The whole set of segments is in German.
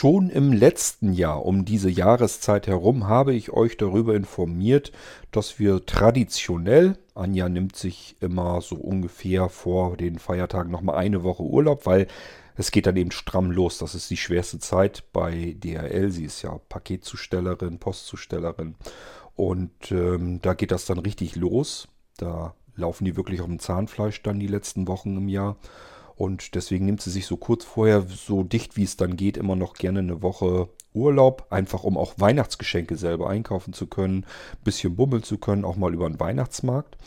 Schon im letzten Jahr um diese Jahreszeit herum habe ich euch darüber informiert, dass wir traditionell, Anja nimmt sich immer so ungefähr vor den Feiertagen nochmal eine Woche Urlaub, weil es geht dann eben stramm los. Das ist die schwerste Zeit bei DHL. Sie ist ja Paketzustellerin, Postzustellerin. Und ähm, da geht das dann richtig los. Da laufen die wirklich auf dem Zahnfleisch dann die letzten Wochen im Jahr. Und deswegen nimmt sie sich so kurz vorher, so dicht wie es dann geht, immer noch gerne eine Woche Urlaub, einfach um auch Weihnachtsgeschenke selber einkaufen zu können, ein bisschen bummeln zu können, auch mal über den Weihnachtsmarkt.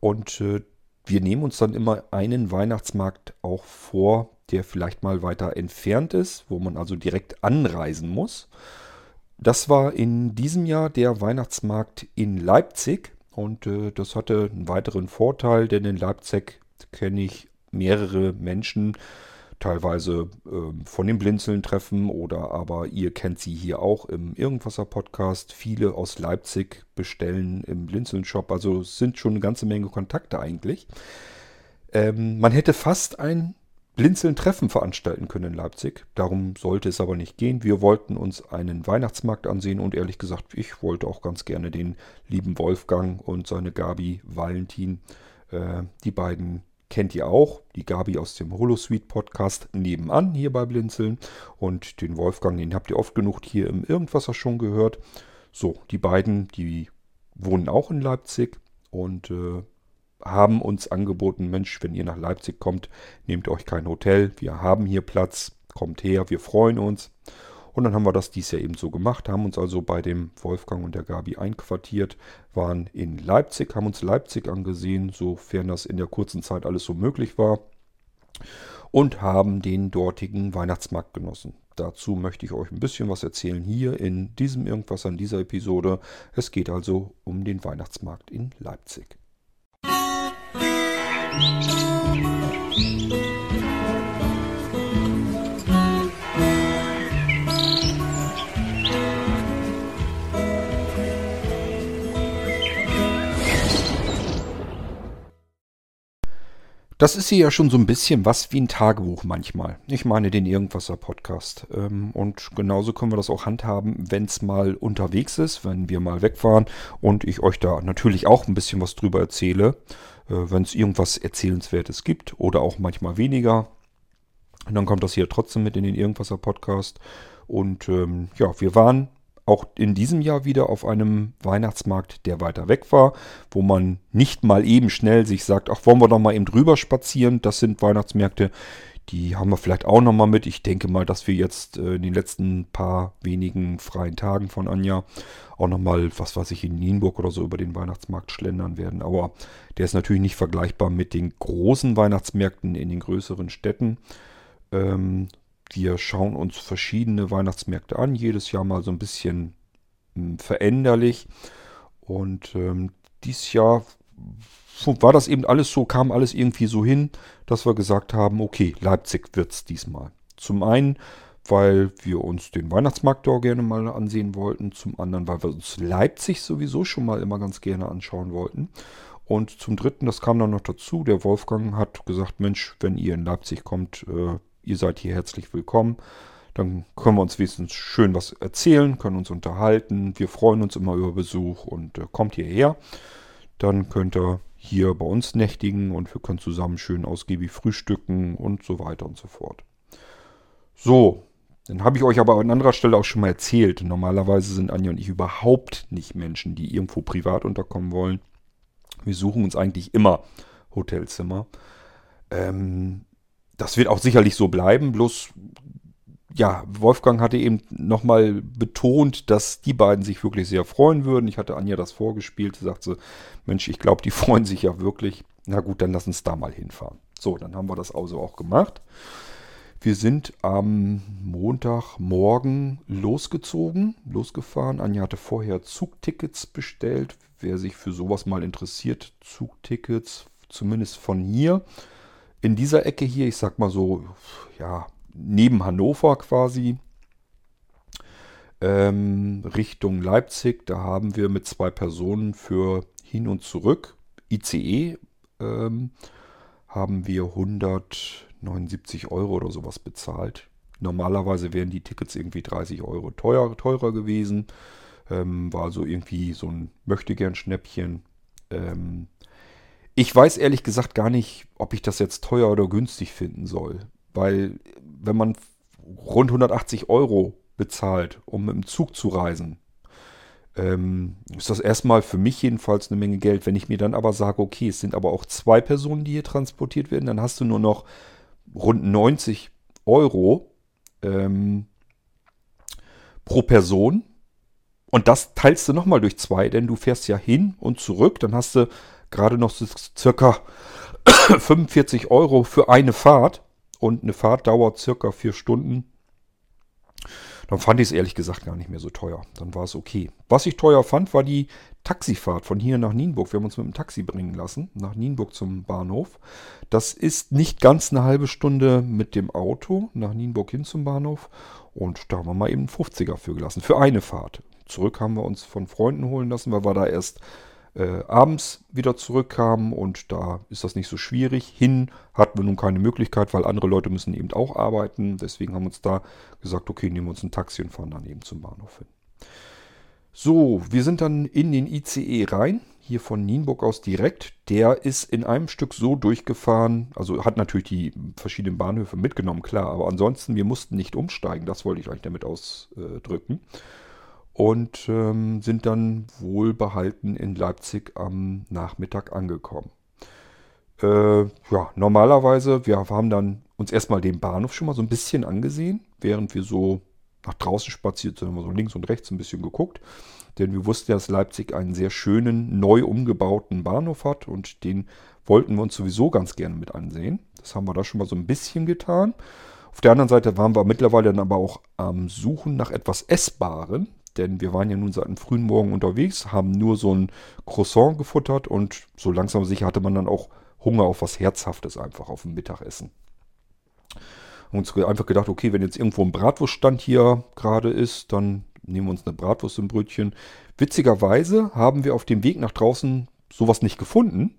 Und äh, wir nehmen uns dann immer einen Weihnachtsmarkt auch vor, der vielleicht mal weiter entfernt ist, wo man also direkt anreisen muss. Das war in diesem Jahr der Weihnachtsmarkt in Leipzig und äh, das hatte einen weiteren Vorteil, denn in Leipzig kenne ich mehrere Menschen, teilweise äh, von den Blinzeln-Treffen oder aber ihr kennt sie hier auch im Irgendwasser-Podcast. Viele aus Leipzig bestellen im Blinzeln-Shop, also sind schon eine ganze Menge Kontakte eigentlich. Ähm, man hätte fast ein Blinzeln-Treffen veranstalten können in Leipzig. Darum sollte es aber nicht gehen. Wir wollten uns einen Weihnachtsmarkt ansehen und ehrlich gesagt, ich wollte auch ganz gerne den lieben Wolfgang und seine Gabi Valentin, äh, die beiden kennt ihr auch. Die Gabi aus dem Holosuite Podcast nebenan hier bei Blinzeln. Und den Wolfgang, den habt ihr oft genug hier im Irgendwasser schon gehört. So, die beiden, die wohnen auch in Leipzig und äh, haben uns angeboten, Mensch, wenn ihr nach Leipzig kommt, nehmt euch kein Hotel. Wir haben hier Platz, kommt her, wir freuen uns. Und dann haben wir das dies Jahr eben so gemacht, haben uns also bei dem Wolfgang und der Gabi einquartiert, waren in Leipzig, haben uns Leipzig angesehen, sofern das in der kurzen Zeit alles so möglich war. Und haben den dortigen Weihnachtsmarkt genossen. Dazu möchte ich euch ein bisschen was erzählen hier in diesem Irgendwas an dieser Episode. Es geht also um den Weihnachtsmarkt in Leipzig. Musik Das ist hier ja schon so ein bisschen was wie ein Tagebuch manchmal. Ich meine den Irgendwasser Podcast. Ähm, und genauso können wir das auch handhaben, wenn es mal unterwegs ist, wenn wir mal wegfahren und ich euch da natürlich auch ein bisschen was drüber erzähle, äh, wenn es irgendwas Erzählenswertes gibt oder auch manchmal weniger. Und dann kommt das hier trotzdem mit in den Irgendwasser Podcast. Und ähm, ja, wir waren auch in diesem Jahr wieder auf einem Weihnachtsmarkt, der weiter weg war, wo man nicht mal eben schnell sich sagt, ach, wollen wir doch mal eben drüber spazieren. Das sind Weihnachtsmärkte, die haben wir vielleicht auch nochmal mit. Ich denke mal, dass wir jetzt äh, in den letzten paar wenigen freien Tagen von Anja auch nochmal, was weiß ich, in Nienburg oder so über den Weihnachtsmarkt schlendern werden. Aber der ist natürlich nicht vergleichbar mit den großen Weihnachtsmärkten in den größeren Städten. Ähm, wir schauen uns verschiedene Weihnachtsmärkte an, jedes Jahr mal so ein bisschen hm, veränderlich. Und ähm, dieses Jahr war das eben alles so, kam alles irgendwie so hin, dass wir gesagt haben, okay, Leipzig wird es diesmal. Zum einen, weil wir uns den Weihnachtsmarkt da gerne mal ansehen wollten. Zum anderen, weil wir uns Leipzig sowieso schon mal immer ganz gerne anschauen wollten. Und zum dritten, das kam dann noch dazu, der Wolfgang hat gesagt, Mensch, wenn ihr in Leipzig kommt, äh, ihr seid hier herzlich willkommen. Dann können wir uns wenigstens schön was erzählen, können uns unterhalten. Wir freuen uns immer über Besuch und äh, kommt hierher. Dann könnt ihr hier bei uns nächtigen und wir können zusammen schön ausgiebig frühstücken und so weiter und so fort. So, dann habe ich euch aber an anderer Stelle auch schon mal erzählt. Normalerweise sind Anja und ich überhaupt nicht Menschen, die irgendwo privat unterkommen wollen. Wir suchen uns eigentlich immer Hotelzimmer. Ähm, das wird auch sicherlich so bleiben, bloß ja, Wolfgang hatte eben nochmal betont, dass die beiden sich wirklich sehr freuen würden. Ich hatte Anja das vorgespielt, sie sagte, Mensch, ich glaube, die freuen sich ja wirklich. Na gut, dann lass uns da mal hinfahren. So, dann haben wir das also auch gemacht. Wir sind am Montagmorgen losgezogen, losgefahren. Anja hatte vorher Zugtickets bestellt. Wer sich für sowas mal interessiert, Zugtickets, zumindest von hier in dieser Ecke hier, ich sag mal so, ja, neben Hannover quasi, ähm, Richtung Leipzig, da haben wir mit zwei Personen für hin und zurück, ICE, ähm, haben wir 179 Euro oder sowas bezahlt. Normalerweise wären die Tickets irgendwie 30 Euro teuer, teurer gewesen. Ähm, war so irgendwie so ein Möchtegern-Schnäppchen. Ähm, ich weiß ehrlich gesagt gar nicht, ob ich das jetzt teuer oder günstig finden soll. Weil wenn man rund 180 Euro bezahlt, um mit dem Zug zu reisen, ähm, ist das erstmal für mich jedenfalls eine Menge Geld. Wenn ich mir dann aber sage, okay, es sind aber auch zwei Personen, die hier transportiert werden, dann hast du nur noch rund 90 Euro ähm, pro Person. Und das teilst du nochmal durch zwei, denn du fährst ja hin und zurück. Dann hast du gerade noch circa 45 Euro für eine Fahrt. Und eine Fahrt dauert circa vier Stunden. Dann fand ich es ehrlich gesagt gar nicht mehr so teuer. Dann war es okay. Was ich teuer fand, war die Taxifahrt von hier nach Nienburg. Wir haben uns mit dem Taxi bringen lassen, nach Nienburg zum Bahnhof. Das ist nicht ganz eine halbe Stunde mit dem Auto nach Nienburg hin zum Bahnhof. Und da haben wir mal eben einen 50er für gelassen, für eine Fahrt. Zurück haben wir uns von Freunden holen lassen, weil wir da erst äh, abends wieder zurückkamen und da ist das nicht so schwierig. Hin hatten wir nun keine Möglichkeit, weil andere Leute müssen eben auch arbeiten. Deswegen haben wir uns da gesagt, okay, nehmen wir uns ein Taxi und fahren dann eben zum Bahnhof hin. So, wir sind dann in den ICE rein, hier von Nienburg aus direkt. Der ist in einem Stück so durchgefahren, also hat natürlich die verschiedenen Bahnhöfe mitgenommen, klar, aber ansonsten, wir mussten nicht umsteigen, das wollte ich euch damit ausdrücken. Und ähm, sind dann wohlbehalten in Leipzig am Nachmittag angekommen. Äh, ja, normalerweise, wir haben dann uns erstmal den Bahnhof schon mal so ein bisschen angesehen, während wir so nach draußen spaziert sind, haben wir so links und rechts ein bisschen geguckt. Denn wir wussten, dass Leipzig einen sehr schönen, neu umgebauten Bahnhof hat und den wollten wir uns sowieso ganz gerne mit ansehen. Das haben wir da schon mal so ein bisschen getan. Auf der anderen Seite waren wir mittlerweile dann aber auch am Suchen nach etwas Essbaren, denn wir waren ja nun seit dem frühen Morgen unterwegs, haben nur so ein Croissant gefuttert und so langsam sicher hatte man dann auch Hunger auf was Herzhaftes einfach auf dem Mittagessen. Haben uns einfach gedacht, okay, wenn jetzt irgendwo ein Bratwurststand hier gerade ist, dann nehmen wir uns eine Bratwurst im Brötchen. Witzigerweise haben wir auf dem Weg nach draußen sowas nicht gefunden.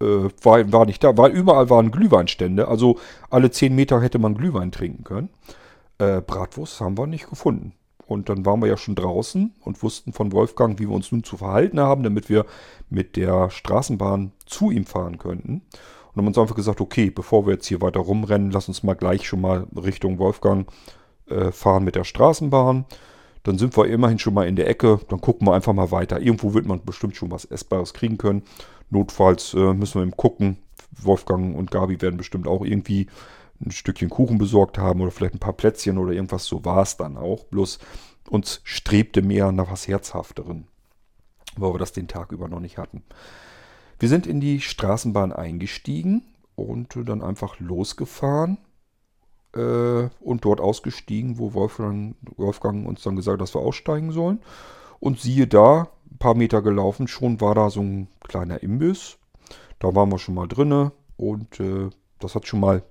Äh, war, war nicht da, weil überall waren Glühweinstände. Also alle 10 Meter hätte man Glühwein trinken können. Äh, Bratwurst haben wir nicht gefunden. Und dann waren wir ja schon draußen und wussten von Wolfgang, wie wir uns nun zu verhalten haben, damit wir mit der Straßenbahn zu ihm fahren könnten. Und haben uns einfach gesagt, okay, bevor wir jetzt hier weiter rumrennen, lass uns mal gleich schon mal Richtung Wolfgang äh, fahren mit der Straßenbahn. Dann sind wir immerhin schon mal in der Ecke, dann gucken wir einfach mal weiter. Irgendwo wird man bestimmt schon was Essbares kriegen können. Notfalls äh, müssen wir eben gucken. Wolfgang und Gabi werden bestimmt auch irgendwie ein Stückchen Kuchen besorgt haben oder vielleicht ein paar Plätzchen oder irgendwas. So war es dann auch. Bloß uns strebte mehr nach was Herzhafteren, weil wir das den Tag über noch nicht hatten. Wir sind in die Straßenbahn eingestiegen und dann einfach losgefahren äh, und dort ausgestiegen, wo Wolfgang, Wolfgang uns dann gesagt hat, dass wir aussteigen sollen. Und siehe da, ein paar Meter gelaufen, schon war da so ein kleiner Imbiss. Da waren wir schon mal drinne und äh, das hat schon mal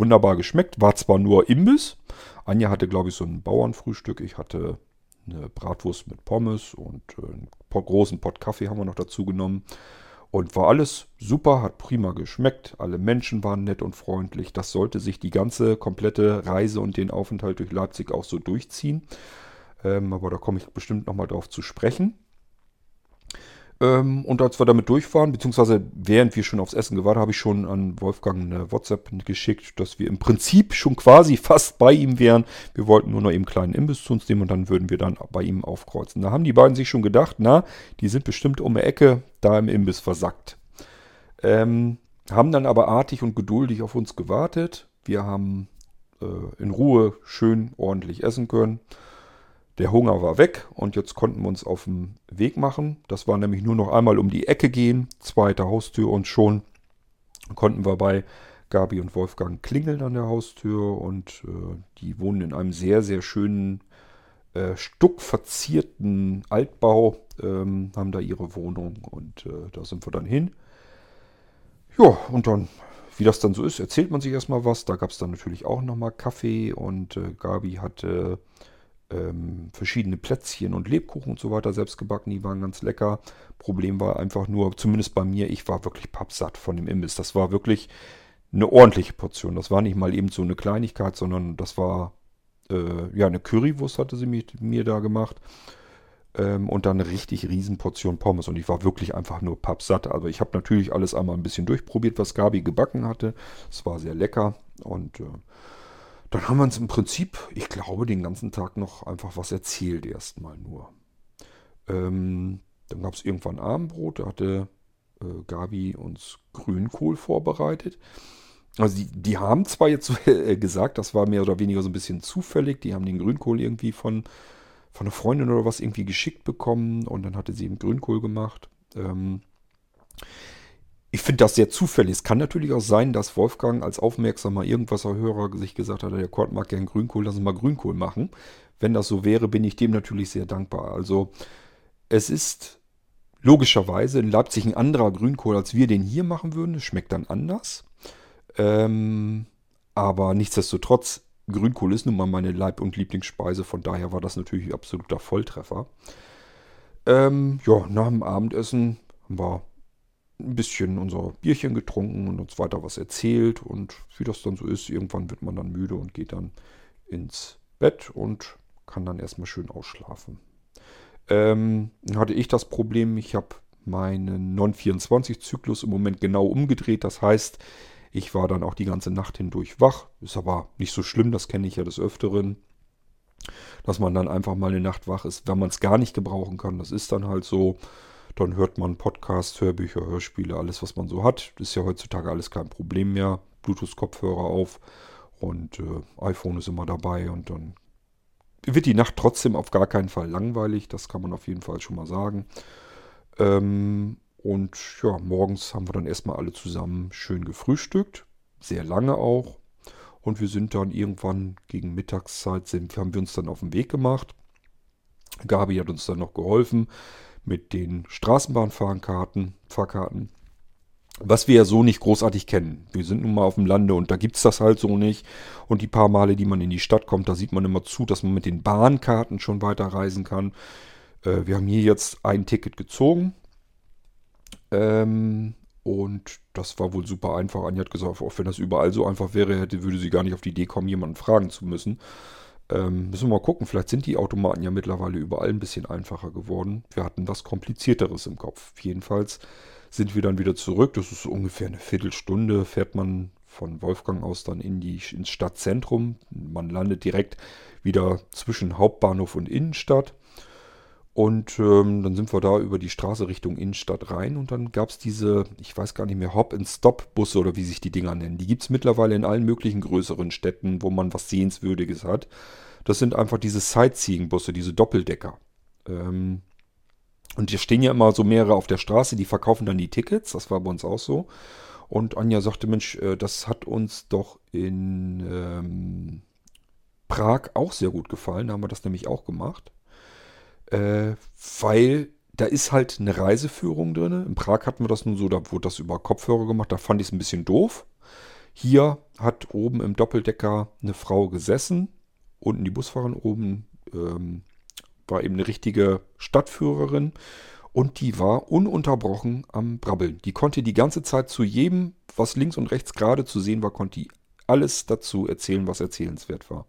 wunderbar geschmeckt. War zwar nur Imbiss. Anja hatte, glaube ich, so ein Bauernfrühstück. Ich hatte eine Bratwurst mit Pommes und äh, einen großen Pott Kaffee haben wir noch dazu genommen. Und war alles super, hat prima geschmeckt. Alle Menschen waren nett und freundlich. Das sollte sich die ganze komplette Reise und den Aufenthalt durch Leipzig auch so durchziehen. Ähm, aber da komme ich bestimmt nochmal drauf zu sprechen. Ähm, und als wir damit durchfahren, beziehungsweise während wir schon aufs Essen gewartet, habe ich schon an Wolfgang eine WhatsApp geschickt, dass wir im Prinzip schon quasi fast bei ihm wären. Wir wollten nur noch eben einen kleinen Imbiss zu uns nehmen und dann würden wir dann bei ihm aufkreuzen. Da haben die beiden sich schon gedacht, na, die sind bestimmt um die Ecke da im Imbiss versackt. Ähm, haben dann aber artig und geduldig auf uns gewartet. Wir haben äh, in Ruhe schön ordentlich essen können. Der Hunger war weg und jetzt konnten wir uns auf den Weg machen. Das war nämlich nur noch einmal um die Ecke gehen, zweite Haustür und schon konnten wir bei Gabi und Wolfgang klingeln an der Haustür und äh, die wohnen in einem sehr, sehr schönen, äh, stuckverzierten Altbau, ähm, haben da ihre Wohnung und äh, da sind wir dann hin. Ja, und dann, wie das dann so ist, erzählt man sich erstmal was. Da gab es dann natürlich auch nochmal Kaffee und äh, Gabi hatte ähm, verschiedene Plätzchen und Lebkuchen und so weiter selbst gebacken. Die waren ganz lecker. Problem war einfach nur, zumindest bei mir, ich war wirklich pappsatt von dem Imbiss. Das war wirklich eine ordentliche Portion. Das war nicht mal eben so eine Kleinigkeit, sondern das war äh, ja eine Currywurst hatte sie mit mir da gemacht. Ähm, und dann eine richtig riesen Portion Pommes. Und ich war wirklich einfach nur pappsatt. Also ich habe natürlich alles einmal ein bisschen durchprobiert, was Gabi gebacken hatte. Es war sehr lecker. Und äh, dann haben wir uns im Prinzip, ich glaube, den ganzen Tag noch einfach was erzählt erstmal nur. Ähm, dann gab es irgendwann Abendbrot. Da hatte äh, Gabi uns Grünkohl vorbereitet. Also die, die haben zwar jetzt äh, gesagt, das war mehr oder weniger so ein bisschen zufällig. Die haben den Grünkohl irgendwie von von einer Freundin oder was irgendwie geschickt bekommen und dann hatte sie eben Grünkohl gemacht. Ähm ich finde das sehr zufällig. Es kann natürlich auch sein, dass Wolfgang als aufmerksamer Irgendwasser-Hörer sich gesagt hat, der Kurt mag gern Grünkohl, lass uns mal Grünkohl machen. Wenn das so wäre, bin ich dem natürlich sehr dankbar. Also es ist logischerweise in Leipzig ein anderer Grünkohl, als wir den hier machen würden. Es schmeckt dann anders. Ähm, aber nichtsdestotrotz Grünkohl ist nun mal meine Leib- und Lieblingsspeise, von daher war das natürlich absoluter Volltreffer. Ähm, ja, nach dem Abendessen wir ein bisschen unser Bierchen getrunken und uns weiter was erzählt. Und wie das dann so ist, irgendwann wird man dann müde und geht dann ins Bett und kann dann erstmal schön ausschlafen. Ähm, hatte ich das Problem, ich habe meinen Non-24-Zyklus im Moment genau umgedreht. Das heißt, ich war dann auch die ganze Nacht hindurch wach. Ist aber nicht so schlimm, das kenne ich ja des Öfteren. Dass man dann einfach mal eine Nacht wach ist, wenn man es gar nicht gebrauchen kann. Das ist dann halt so. Dann hört man Podcasts, Hörbücher, Hörspiele, alles, was man so hat. Ist ja heutzutage alles kein Problem mehr. Bluetooth-Kopfhörer auf und äh, iPhone ist immer dabei und dann wird die Nacht trotzdem auf gar keinen Fall langweilig. Das kann man auf jeden Fall schon mal sagen. Ähm, und ja, morgens haben wir dann erstmal alle zusammen schön gefrühstückt. Sehr lange auch. Und wir sind dann irgendwann gegen Mittagszeit, sind, haben wir uns dann auf den Weg gemacht. Gabi hat uns dann noch geholfen mit den Straßenbahnfahrkarten, Fahrkarten. Was wir ja so nicht großartig kennen. Wir sind nun mal auf dem Lande und da gibt es das halt so nicht. Und die paar Male, die man in die Stadt kommt, da sieht man immer zu, dass man mit den Bahnkarten schon weiterreisen kann. Äh, wir haben hier jetzt ein Ticket gezogen ähm, und das war wohl super einfach. Anja hat gesagt, auch wenn das überall so einfach wäre, hätte, würde sie gar nicht auf die Idee kommen, jemanden fragen zu müssen. Ähm, müssen wir mal gucken, vielleicht sind die Automaten ja mittlerweile überall ein bisschen einfacher geworden. Wir hatten was Komplizierteres im Kopf. Jedenfalls sind wir dann wieder zurück. Das ist ungefähr eine Viertelstunde, fährt man von Wolfgang aus dann in die, ins Stadtzentrum. Man landet direkt wieder zwischen Hauptbahnhof und Innenstadt. Und ähm, dann sind wir da über die Straße Richtung Innenstadt rein und dann gab es diese, ich weiß gar nicht mehr, Hop-and-Stop-Busse oder wie sich die Dinger nennen. Die gibt es mittlerweile in allen möglichen größeren Städten, wo man was Sehenswürdiges hat. Das sind einfach diese Sightseeing-Busse, diese Doppeldecker. Ähm, und hier stehen ja immer so mehrere auf der Straße, die verkaufen dann die Tickets. Das war bei uns auch so. Und Anja sagte, Mensch, äh, das hat uns doch in ähm, Prag auch sehr gut gefallen. Da haben wir das nämlich auch gemacht äh, weil da ist halt eine Reiseführung drin. In Prag hatten wir das nun so, da wurde das über Kopfhörer gemacht, da fand ich es ein bisschen doof. Hier hat oben im Doppeldecker eine Frau gesessen, unten die Busfahrerin, oben ähm, war eben eine richtige Stadtführerin und die war ununterbrochen am Brabbeln. Die konnte die ganze Zeit zu jedem, was links und rechts gerade zu sehen war, konnte die alles dazu erzählen, was erzählenswert war.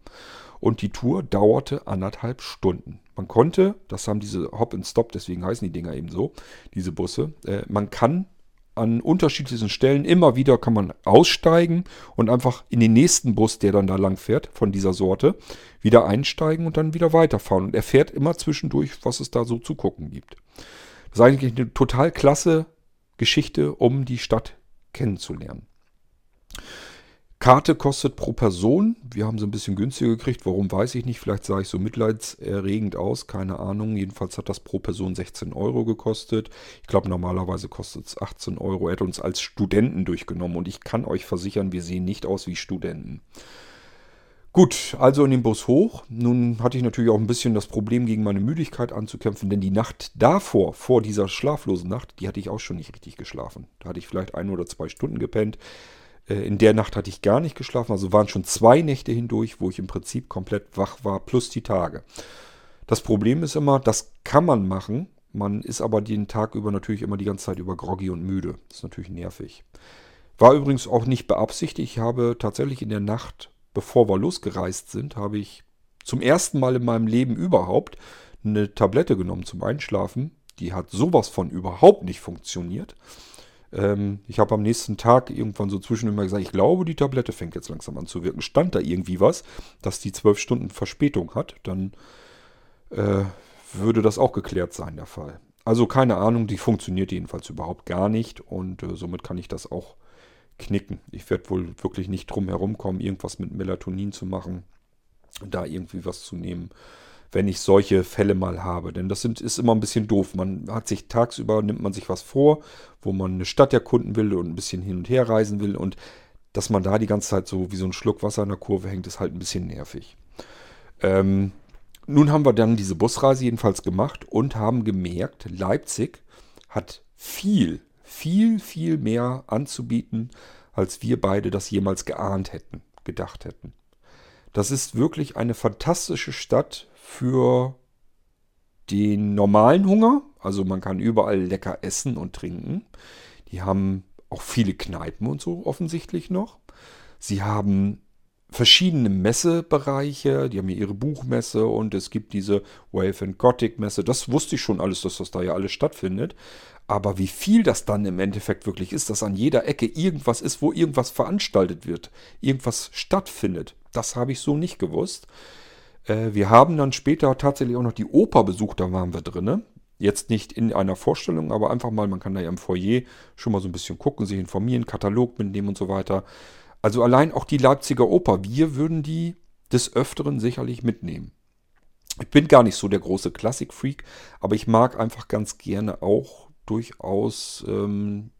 Und die Tour dauerte anderthalb Stunden. Man konnte, das haben diese Hop and Stop, deswegen heißen die Dinger eben so, diese Busse, äh, man kann an unterschiedlichsten Stellen immer wieder kann man aussteigen und einfach in den nächsten Bus, der dann da lang fährt, von dieser Sorte, wieder einsteigen und dann wieder weiterfahren. Und er fährt immer zwischendurch, was es da so zu gucken gibt. Das ist eigentlich eine total klasse Geschichte, um die Stadt kennenzulernen. Karte kostet pro Person. Wir haben sie ein bisschen günstiger gekriegt. Warum weiß ich nicht. Vielleicht sah ich so mitleidserregend aus. Keine Ahnung. Jedenfalls hat das pro Person 16 Euro gekostet. Ich glaube, normalerweise kostet es 18 Euro. Er hat uns als Studenten durchgenommen. Und ich kann euch versichern, wir sehen nicht aus wie Studenten. Gut, also in den Bus hoch. Nun hatte ich natürlich auch ein bisschen das Problem, gegen meine Müdigkeit anzukämpfen, denn die Nacht davor, vor dieser schlaflosen Nacht, die hatte ich auch schon nicht richtig geschlafen. Da hatte ich vielleicht ein oder zwei Stunden gepennt. Äh, in der Nacht hatte ich gar nicht geschlafen, also waren schon zwei Nächte hindurch, wo ich im Prinzip komplett wach war, plus die Tage. Das Problem ist immer, das kann man machen, man ist aber den Tag über natürlich immer die ganze Zeit über groggy und müde. Das ist natürlich nervig. War übrigens auch nicht beabsichtigt. Ich habe tatsächlich in der Nacht, bevor wir losgereist sind, habe ich zum ersten Mal in meinem Leben überhaupt eine Tablette genommen zum Einschlafen. Die hat sowas von überhaupt nicht funktioniert. Ähm, ich habe am nächsten Tag irgendwann so zwischen immer gesagt, ich glaube, die Tablette fängt jetzt langsam an zu wirken. Stand da irgendwie was, dass die zwölf Stunden Verspätung hat, dann äh, würde das auch geklärt sein, der Fall. Also keine Ahnung, die funktioniert jedenfalls überhaupt gar nicht und äh, somit kann ich das auch knicken. Ich werde wohl wirklich nicht drum herum kommen, irgendwas mit Melatonin zu machen, da irgendwie was zu nehmen wenn ich solche Fälle mal habe. Denn das sind, ist immer ein bisschen doof. Man hat sich tagsüber, nimmt man sich was vor, wo man eine Stadt erkunden will und ein bisschen hin und her reisen will. Und dass man da die ganze Zeit so wie so ein Schluck Wasser in der Kurve hängt, ist halt ein bisschen nervig. Ähm, nun haben wir dann diese Busreise jedenfalls gemacht und haben gemerkt, Leipzig hat viel, viel, viel mehr anzubieten, als wir beide das jemals geahnt hätten, gedacht hätten. Das ist wirklich eine fantastische Stadt für den normalen Hunger. Also man kann überall lecker essen und trinken. Die haben auch viele Kneipen und so offensichtlich noch. Sie haben verschiedene Messebereiche. Die haben hier ihre Buchmesse und es gibt diese Wave and Gothic Messe. Das wusste ich schon alles, dass das da ja alles stattfindet. Aber wie viel das dann im Endeffekt wirklich ist, dass an jeder Ecke irgendwas ist, wo irgendwas veranstaltet wird, irgendwas stattfindet, das habe ich so nicht gewusst. Äh, wir haben dann später tatsächlich auch noch die Oper besucht, da waren wir drin. Jetzt nicht in einer Vorstellung, aber einfach mal, man kann da ja im Foyer schon mal so ein bisschen gucken, sich informieren, Katalog mitnehmen und so weiter. Also allein auch die Leipziger Oper, wir würden die des Öfteren sicherlich mitnehmen. Ich bin gar nicht so der große Klassikfreak, aber ich mag einfach ganz gerne auch durchaus, ähm,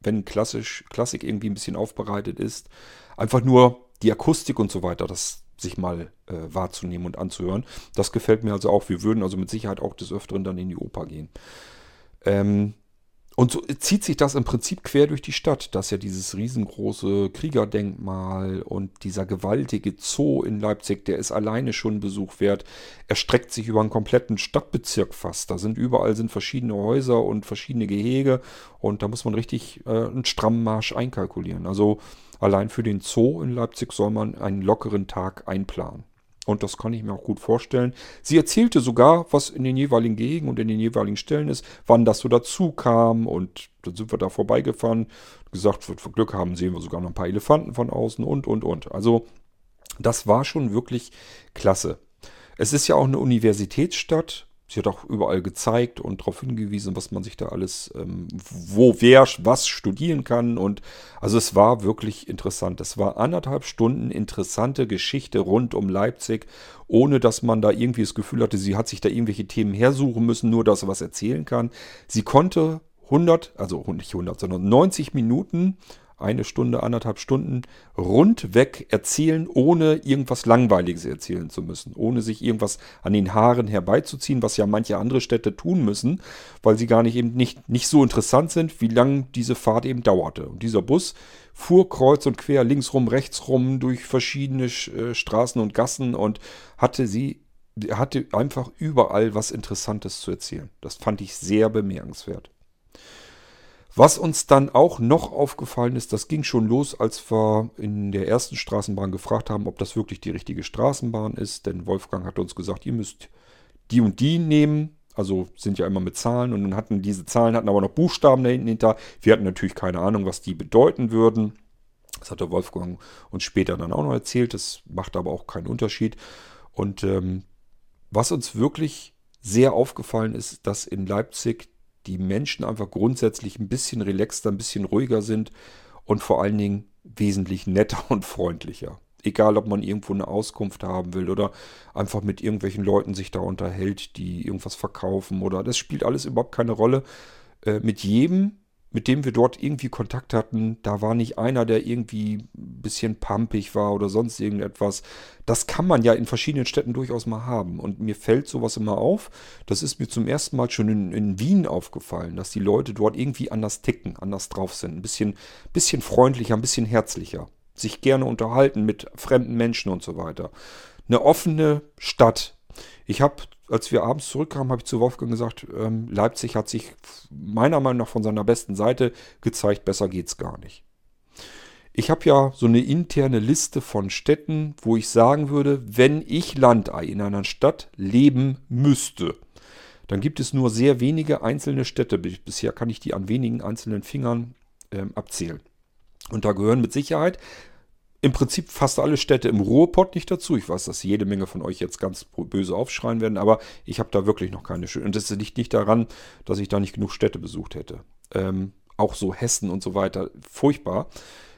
wenn klassisch, Klassik irgendwie ein bisschen aufbereitet ist, einfach nur die Akustik und so weiter, das sich mal äh, wahrzunehmen und anzuhören. Das gefällt mir also auch. Wir würden also mit Sicherheit auch des Öfteren dann in die Oper gehen. Ähm, und so zieht sich das im Prinzip quer durch die Stadt. Das ist ja dieses riesengroße Kriegerdenkmal und dieser gewaltige Zoo in Leipzig, der ist alleine schon Besuch wert. Er streckt sich über einen kompletten Stadtbezirk fast. Da sind überall sind verschiedene Häuser und verschiedene Gehege und da muss man richtig äh, einen strammen Marsch einkalkulieren. Also Allein für den Zoo in Leipzig soll man einen lockeren Tag einplanen. Und das kann ich mir auch gut vorstellen. Sie erzählte sogar, was in den jeweiligen Gegenden und in den jeweiligen Stellen ist, wann das so dazu kam. Und dann sind wir da vorbeigefahren. Gesagt, wird wir Glück haben, sehen wir sogar noch ein paar Elefanten von außen und, und, und. Also, das war schon wirklich klasse. Es ist ja auch eine Universitätsstadt. Sie hat auch überall gezeigt und darauf hingewiesen, was man sich da alles, ähm, wo wer was studieren kann. Und also es war wirklich interessant. Es war anderthalb Stunden interessante Geschichte rund um Leipzig, ohne dass man da irgendwie das Gefühl hatte, sie hat sich da irgendwelche Themen hersuchen müssen, nur dass sie was erzählen kann. Sie konnte 100, also nicht 100, sondern 90 Minuten eine Stunde, anderthalb Stunden rundweg erzählen, ohne irgendwas Langweiliges erzählen zu müssen, ohne sich irgendwas an den Haaren herbeizuziehen, was ja manche andere Städte tun müssen, weil sie gar nicht eben nicht, nicht so interessant sind, wie lang diese Fahrt eben dauerte. Und dieser Bus fuhr kreuz und quer, linksrum, rechtsrum, durch verschiedene äh, Straßen und Gassen und hatte sie hatte einfach überall was Interessantes zu erzählen. Das fand ich sehr bemerkenswert. Was uns dann auch noch aufgefallen ist, das ging schon los, als wir in der ersten Straßenbahn gefragt haben, ob das wirklich die richtige Straßenbahn ist. Denn Wolfgang hat uns gesagt, ihr müsst die und die nehmen. Also sind ja immer mit Zahlen und dann hatten diese Zahlen hatten aber noch Buchstaben da hinten hinter. Wir hatten natürlich keine Ahnung, was die bedeuten würden. Das hat der Wolfgang uns später dann auch noch erzählt. Das macht aber auch keinen Unterschied. Und ähm, was uns wirklich sehr aufgefallen ist, dass in Leipzig die Menschen einfach grundsätzlich ein bisschen relaxter, ein bisschen ruhiger sind und vor allen Dingen wesentlich netter und freundlicher. Egal, ob man irgendwo eine Auskunft haben will oder einfach mit irgendwelchen Leuten sich da unterhält, die irgendwas verkaufen oder das spielt alles überhaupt keine Rolle. Äh, mit jedem mit dem wir dort irgendwie Kontakt hatten, da war nicht einer, der irgendwie ein bisschen pumpig war oder sonst irgendetwas. Das kann man ja in verschiedenen Städten durchaus mal haben. Und mir fällt sowas immer auf. Das ist mir zum ersten Mal schon in, in Wien aufgefallen, dass die Leute dort irgendwie anders ticken, anders drauf sind. Ein bisschen, bisschen freundlicher, ein bisschen herzlicher. Sich gerne unterhalten mit fremden Menschen und so weiter. Eine offene Stadt. Ich habe als wir abends zurückkamen, habe ich zu Wolfgang gesagt, ähm, Leipzig hat sich meiner Meinung nach von seiner besten Seite gezeigt, besser geht's gar nicht. Ich habe ja so eine interne Liste von Städten, wo ich sagen würde, wenn ich Landei in einer Stadt leben müsste, dann gibt es nur sehr wenige einzelne Städte. Bisher kann ich die an wenigen einzelnen Fingern ähm, abzählen. Und da gehören mit Sicherheit im Prinzip fast alle Städte im Ruhrpott nicht dazu. Ich weiß, dass jede Menge von euch jetzt ganz böse aufschreien werden, aber ich habe da wirklich noch keine schönen. Und das liegt nicht daran, dass ich da nicht genug Städte besucht hätte. Ähm, auch so Hessen und so weiter. Furchtbar.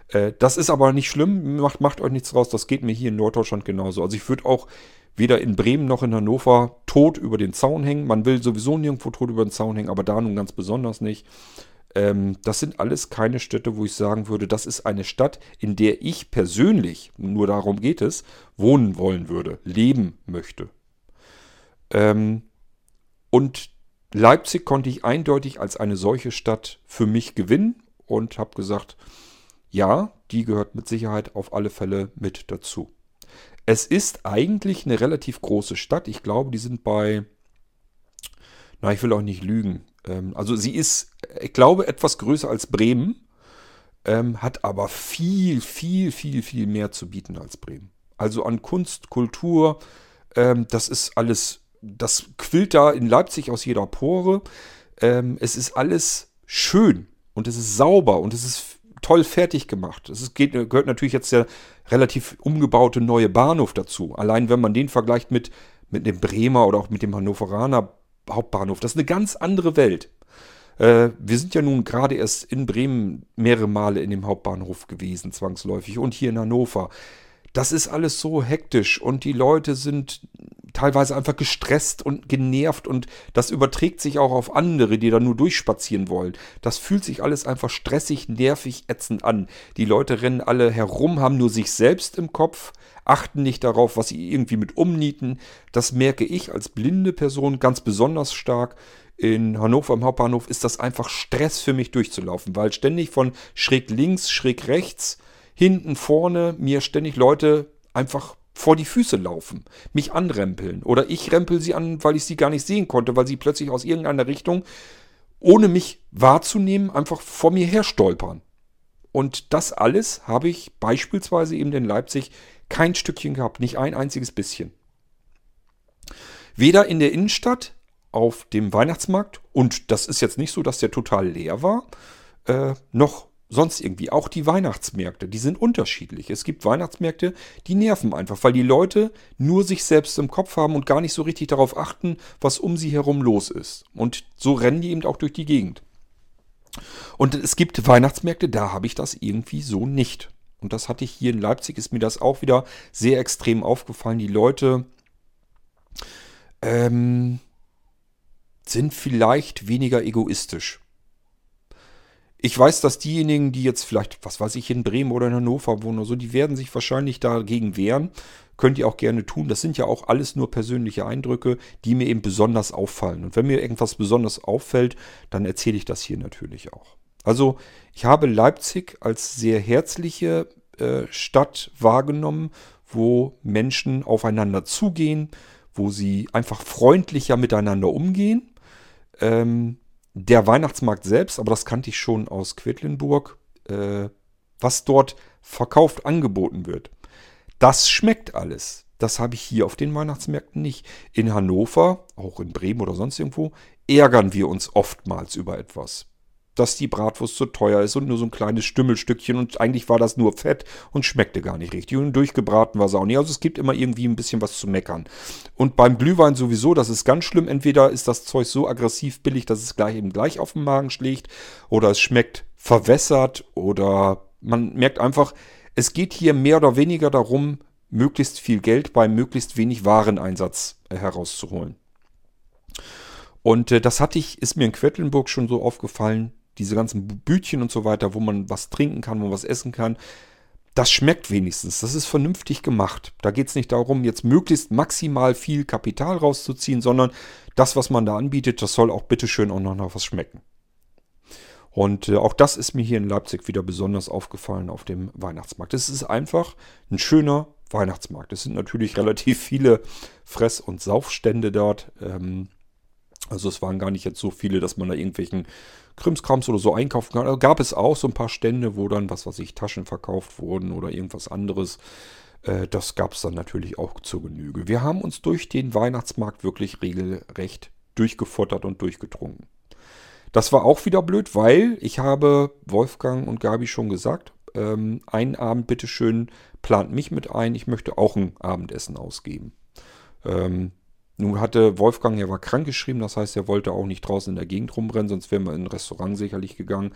Äh, das ist aber nicht schlimm. Macht, macht euch nichts raus. Das geht mir hier in Norddeutschland genauso. Also ich würde auch weder in Bremen noch in Hannover tot über den Zaun hängen. Man will sowieso nirgendwo tot über den Zaun hängen, aber da nun ganz besonders nicht. Ähm, das sind alles keine Städte, wo ich sagen würde, das ist eine Stadt, in der ich persönlich, nur darum geht es, wohnen wollen würde, leben möchte. Ähm, und Leipzig konnte ich eindeutig als eine solche Stadt für mich gewinnen und habe gesagt, ja, die gehört mit Sicherheit auf alle Fälle mit dazu. Es ist eigentlich eine relativ große Stadt. Ich glaube, die sind bei, na, ich will auch nicht lügen. Ähm, also sie ist, ich glaube, etwas größer als Bremen, ähm, hat aber viel, viel, viel, viel mehr zu bieten als Bremen. Also an Kunst, Kultur, ähm, das ist alles, das quillt da in Leipzig aus jeder Pore. Ähm, es ist alles schön und es ist sauber und es ist toll fertig gemacht. Es geht, gehört natürlich jetzt der relativ umgebaute neue Bahnhof dazu. Allein wenn man den vergleicht mit, mit dem Bremer oder auch mit dem Hannoveraner Hauptbahnhof, das ist eine ganz andere Welt. Äh, wir sind ja nun gerade erst in Bremen mehrere Male in dem Hauptbahnhof gewesen, zwangsläufig, und hier in Hannover. Das ist alles so hektisch und die Leute sind teilweise einfach gestresst und genervt und das überträgt sich auch auf andere, die da nur durchspazieren wollen. Das fühlt sich alles einfach stressig, nervig, ätzend an. Die Leute rennen alle herum, haben nur sich selbst im Kopf, achten nicht darauf, was sie irgendwie mit umnieten. Das merke ich als blinde Person ganz besonders stark. In Hannover am Hauptbahnhof ist das einfach Stress für mich durchzulaufen, weil ständig von schräg links, schräg rechts, hinten, vorne mir ständig Leute einfach vor die Füße laufen, mich anrempeln oder ich rempel sie an, weil ich sie gar nicht sehen konnte, weil sie plötzlich aus irgendeiner Richtung, ohne mich wahrzunehmen, einfach vor mir her stolpern. Und das alles habe ich beispielsweise eben in Leipzig kein Stückchen gehabt, nicht ein einziges bisschen. Weder in der Innenstadt, auf dem Weihnachtsmarkt, und das ist jetzt nicht so, dass der total leer war, äh, noch sonst irgendwie. Auch die Weihnachtsmärkte, die sind unterschiedlich. Es gibt Weihnachtsmärkte, die nerven einfach, weil die Leute nur sich selbst im Kopf haben und gar nicht so richtig darauf achten, was um sie herum los ist. Und so rennen die eben auch durch die Gegend. Und es gibt Weihnachtsmärkte, da habe ich das irgendwie so nicht. Und das hatte ich hier in Leipzig, ist mir das auch wieder sehr extrem aufgefallen. Die Leute ähm, sind vielleicht weniger egoistisch. Ich weiß, dass diejenigen, die jetzt vielleicht, was weiß ich, in Bremen oder in Hannover wohnen oder so, die werden sich wahrscheinlich dagegen wehren. Könnt ihr auch gerne tun. Das sind ja auch alles nur persönliche Eindrücke, die mir eben besonders auffallen. Und wenn mir irgendwas besonders auffällt, dann erzähle ich das hier natürlich auch. Also ich habe Leipzig als sehr herzliche äh, Stadt wahrgenommen, wo Menschen aufeinander zugehen, wo sie einfach freundlicher miteinander umgehen. Ähm, der Weihnachtsmarkt selbst, aber das kannte ich schon aus Quedlinburg, äh, was dort verkauft angeboten wird. Das schmeckt alles. Das habe ich hier auf den Weihnachtsmärkten nicht. In Hannover, auch in Bremen oder sonst irgendwo, ärgern wir uns oftmals über etwas dass die Bratwurst zu teuer ist und nur so ein kleines Stümmelstückchen und eigentlich war das nur Fett und schmeckte gar nicht richtig und durchgebraten war es auch nicht. Also es gibt immer irgendwie ein bisschen was zu meckern. Und beim Glühwein sowieso, das ist ganz schlimm. Entweder ist das Zeug so aggressiv billig, dass es gleich eben gleich auf den Magen schlägt oder es schmeckt verwässert oder man merkt einfach, es geht hier mehr oder weniger darum, möglichst viel Geld bei möglichst wenig Wareneinsatz äh, herauszuholen. Und äh, das hatte ich, ist mir in Quedlinburg schon so aufgefallen, diese ganzen Bütchen und so weiter, wo man was trinken kann, wo man was essen kann, das schmeckt wenigstens. Das ist vernünftig gemacht. Da geht es nicht darum, jetzt möglichst maximal viel Kapital rauszuziehen, sondern das, was man da anbietet, das soll auch bitteschön auch noch was schmecken. Und äh, auch das ist mir hier in Leipzig wieder besonders aufgefallen auf dem Weihnachtsmarkt. Es ist einfach ein schöner Weihnachtsmarkt. Es sind natürlich relativ viele Fress- und Saufstände dort. Ähm, Also es waren gar nicht jetzt so viele, dass man da irgendwelchen Krimskrams oder so einkaufen kann. Gab es auch so ein paar Stände, wo dann, was weiß ich, Taschen verkauft wurden oder irgendwas anderes. Äh, das gab es dann natürlich auch zur Genüge. Wir haben uns durch den Weihnachtsmarkt wirklich regelrecht durchgefuttert und durchgetrunken. Das war auch wieder blöd, weil ich habe Wolfgang und Gabi schon gesagt, ähm, einen Abend bitteschön plant mich mit ein, ich möchte auch ein Abendessen ausgeben. Ähm, nun hatte Wolfgang, er war krankgeschrieben, das heißt, er wollte auch nicht draußen in der Gegend rumrennen, sonst wären wir in ein Restaurant sicherlich gegangen.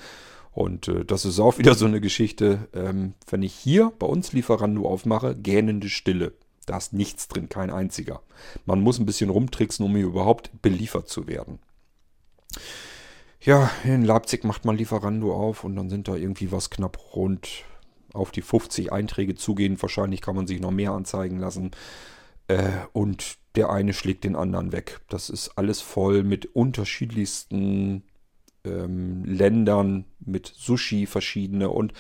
Und äh, das ist auch wieder so eine Geschichte, ähm, wenn ich hier bei uns Lieferando aufmache, gähnende Stille. Da ist nichts drin, kein einziger. Man muss ein bisschen rumtricksen, um hier überhaupt beliefert zu werden. Ja, in Leipzig macht man Lieferando auf und dann sind da irgendwie was knapp rund auf die 50 Einträge zugehen. Wahrscheinlich kann man sich noch mehr anzeigen lassen. Äh, und der eine schlägt den anderen weg. Das ist alles voll mit unterschiedlichsten ähm, Ländern, mit Sushi verschiedene und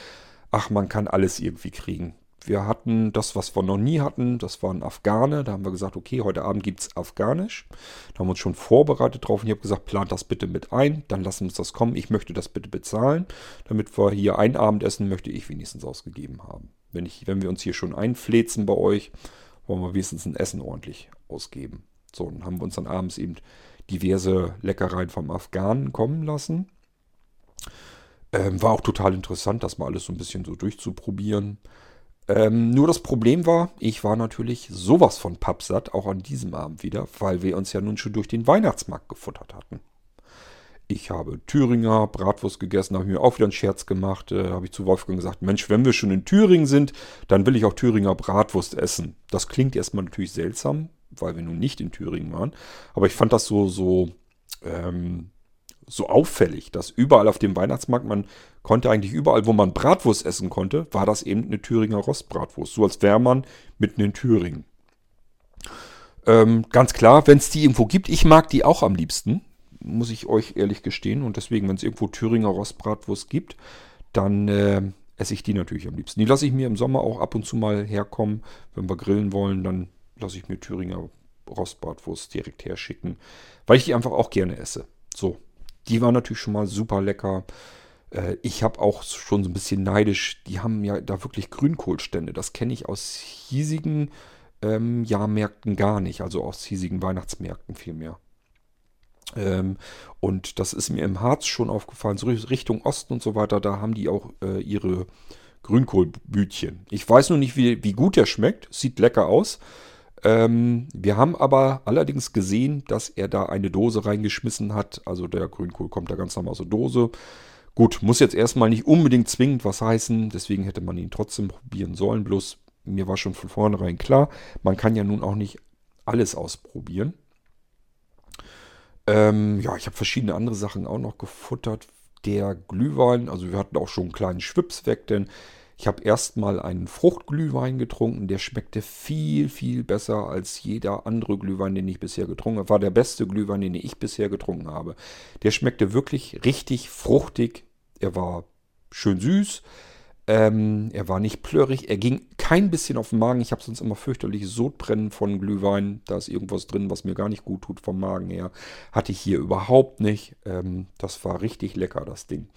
ach, man kann alles irgendwie kriegen. Wir hatten das, was wir noch nie hatten, das waren Afghane. Da haben wir gesagt, okay, heute Abend gibt es Afghanisch. Da haben wir uns schon vorbereitet drauf und ich habe gesagt, plant das bitte mit ein, dann lassen wir uns das kommen. Ich möchte das bitte bezahlen, damit wir hier ein Abendessen möchte ich wenigstens ausgegeben haben. Wenn, ich, wenn wir uns hier schon einflezen bei euch, wollen wir wenigstens ein Essen ordentlich ausgeben. So, dann haben wir uns dann abends eben diverse Leckereien vom Afghanen kommen lassen. Ähm, war auch total interessant, das mal alles so ein bisschen so durchzuprobieren. Ähm, nur das Problem war, ich war natürlich sowas von pappsatt, auch an diesem Abend wieder, weil wir uns ja nun schon durch den Weihnachtsmarkt gefuttert hatten. Ich habe Thüringer Bratwurst gegessen, habe ich mir auch wieder einen Scherz gemacht. Äh, habe ich zu Wolfgang gesagt, Mensch, wenn wir schon in Thüringen sind, dann will ich auch Thüringer Bratwurst essen. Das klingt erstmal natürlich seltsam, weil wir nun nicht in Thüringen waren. Aber ich fand das so, so, ähm, so auffällig, dass überall auf dem Weihnachtsmarkt, man konnte eigentlich überall, wo man Bratwurst essen konnte, war das eben eine Thüringer Rostbratwurst. So als wäre man mitten in Thüringen. Ähm, ganz klar, wenn es die irgendwo gibt, ich mag die auch am liebsten muss ich euch ehrlich gestehen. Und deswegen, wenn es irgendwo Thüringer Rostbratwurst gibt, dann äh, esse ich die natürlich am liebsten. Die lasse ich mir im Sommer auch ab und zu mal herkommen. Wenn wir grillen wollen, dann lasse ich mir Thüringer Rostbratwurst direkt herschicken, weil ich die einfach auch gerne esse. So, die war natürlich schon mal super lecker. Äh, ich habe auch schon so ein bisschen neidisch, die haben ja da wirklich Grünkohlstände. Das kenne ich aus hiesigen ähm, Jahrmärkten gar nicht, also aus hiesigen Weihnachtsmärkten vielmehr. Ähm, und das ist mir im Harz schon aufgefallen, so Richtung Osten und so weiter, da haben die auch äh, ihre Grünkohlbütchen. Ich weiß nur nicht, wie, wie gut der schmeckt. Sieht lecker aus. Ähm, wir haben aber allerdings gesehen, dass er da eine Dose reingeschmissen hat. Also der Grünkohl kommt da ganz normal aus der Dose. Gut, muss jetzt erstmal nicht unbedingt zwingend was heißen, deswegen hätte man ihn trotzdem probieren sollen. Bloß mir war schon von vornherein klar, man kann ja nun auch nicht alles ausprobieren. Ähm, ja, ich habe verschiedene andere Sachen auch noch gefuttert. Der Glühwein, also wir hatten auch schon einen kleinen Schwips weg, denn ich habe erstmal einen Fruchtglühwein getrunken. Der schmeckte viel, viel besser als jeder andere Glühwein, den ich bisher getrunken habe. War der beste Glühwein, den ich bisher getrunken habe. Der schmeckte wirklich richtig fruchtig. Er war schön süß. Ähm, er war nicht plörrig, er ging kein bisschen auf den Magen. Ich habe sonst immer fürchterlich Sodbrennen von Glühwein. Da ist irgendwas drin, was mir gar nicht gut tut vom Magen her. Hatte ich hier überhaupt nicht. Ähm, das war richtig lecker, das Ding.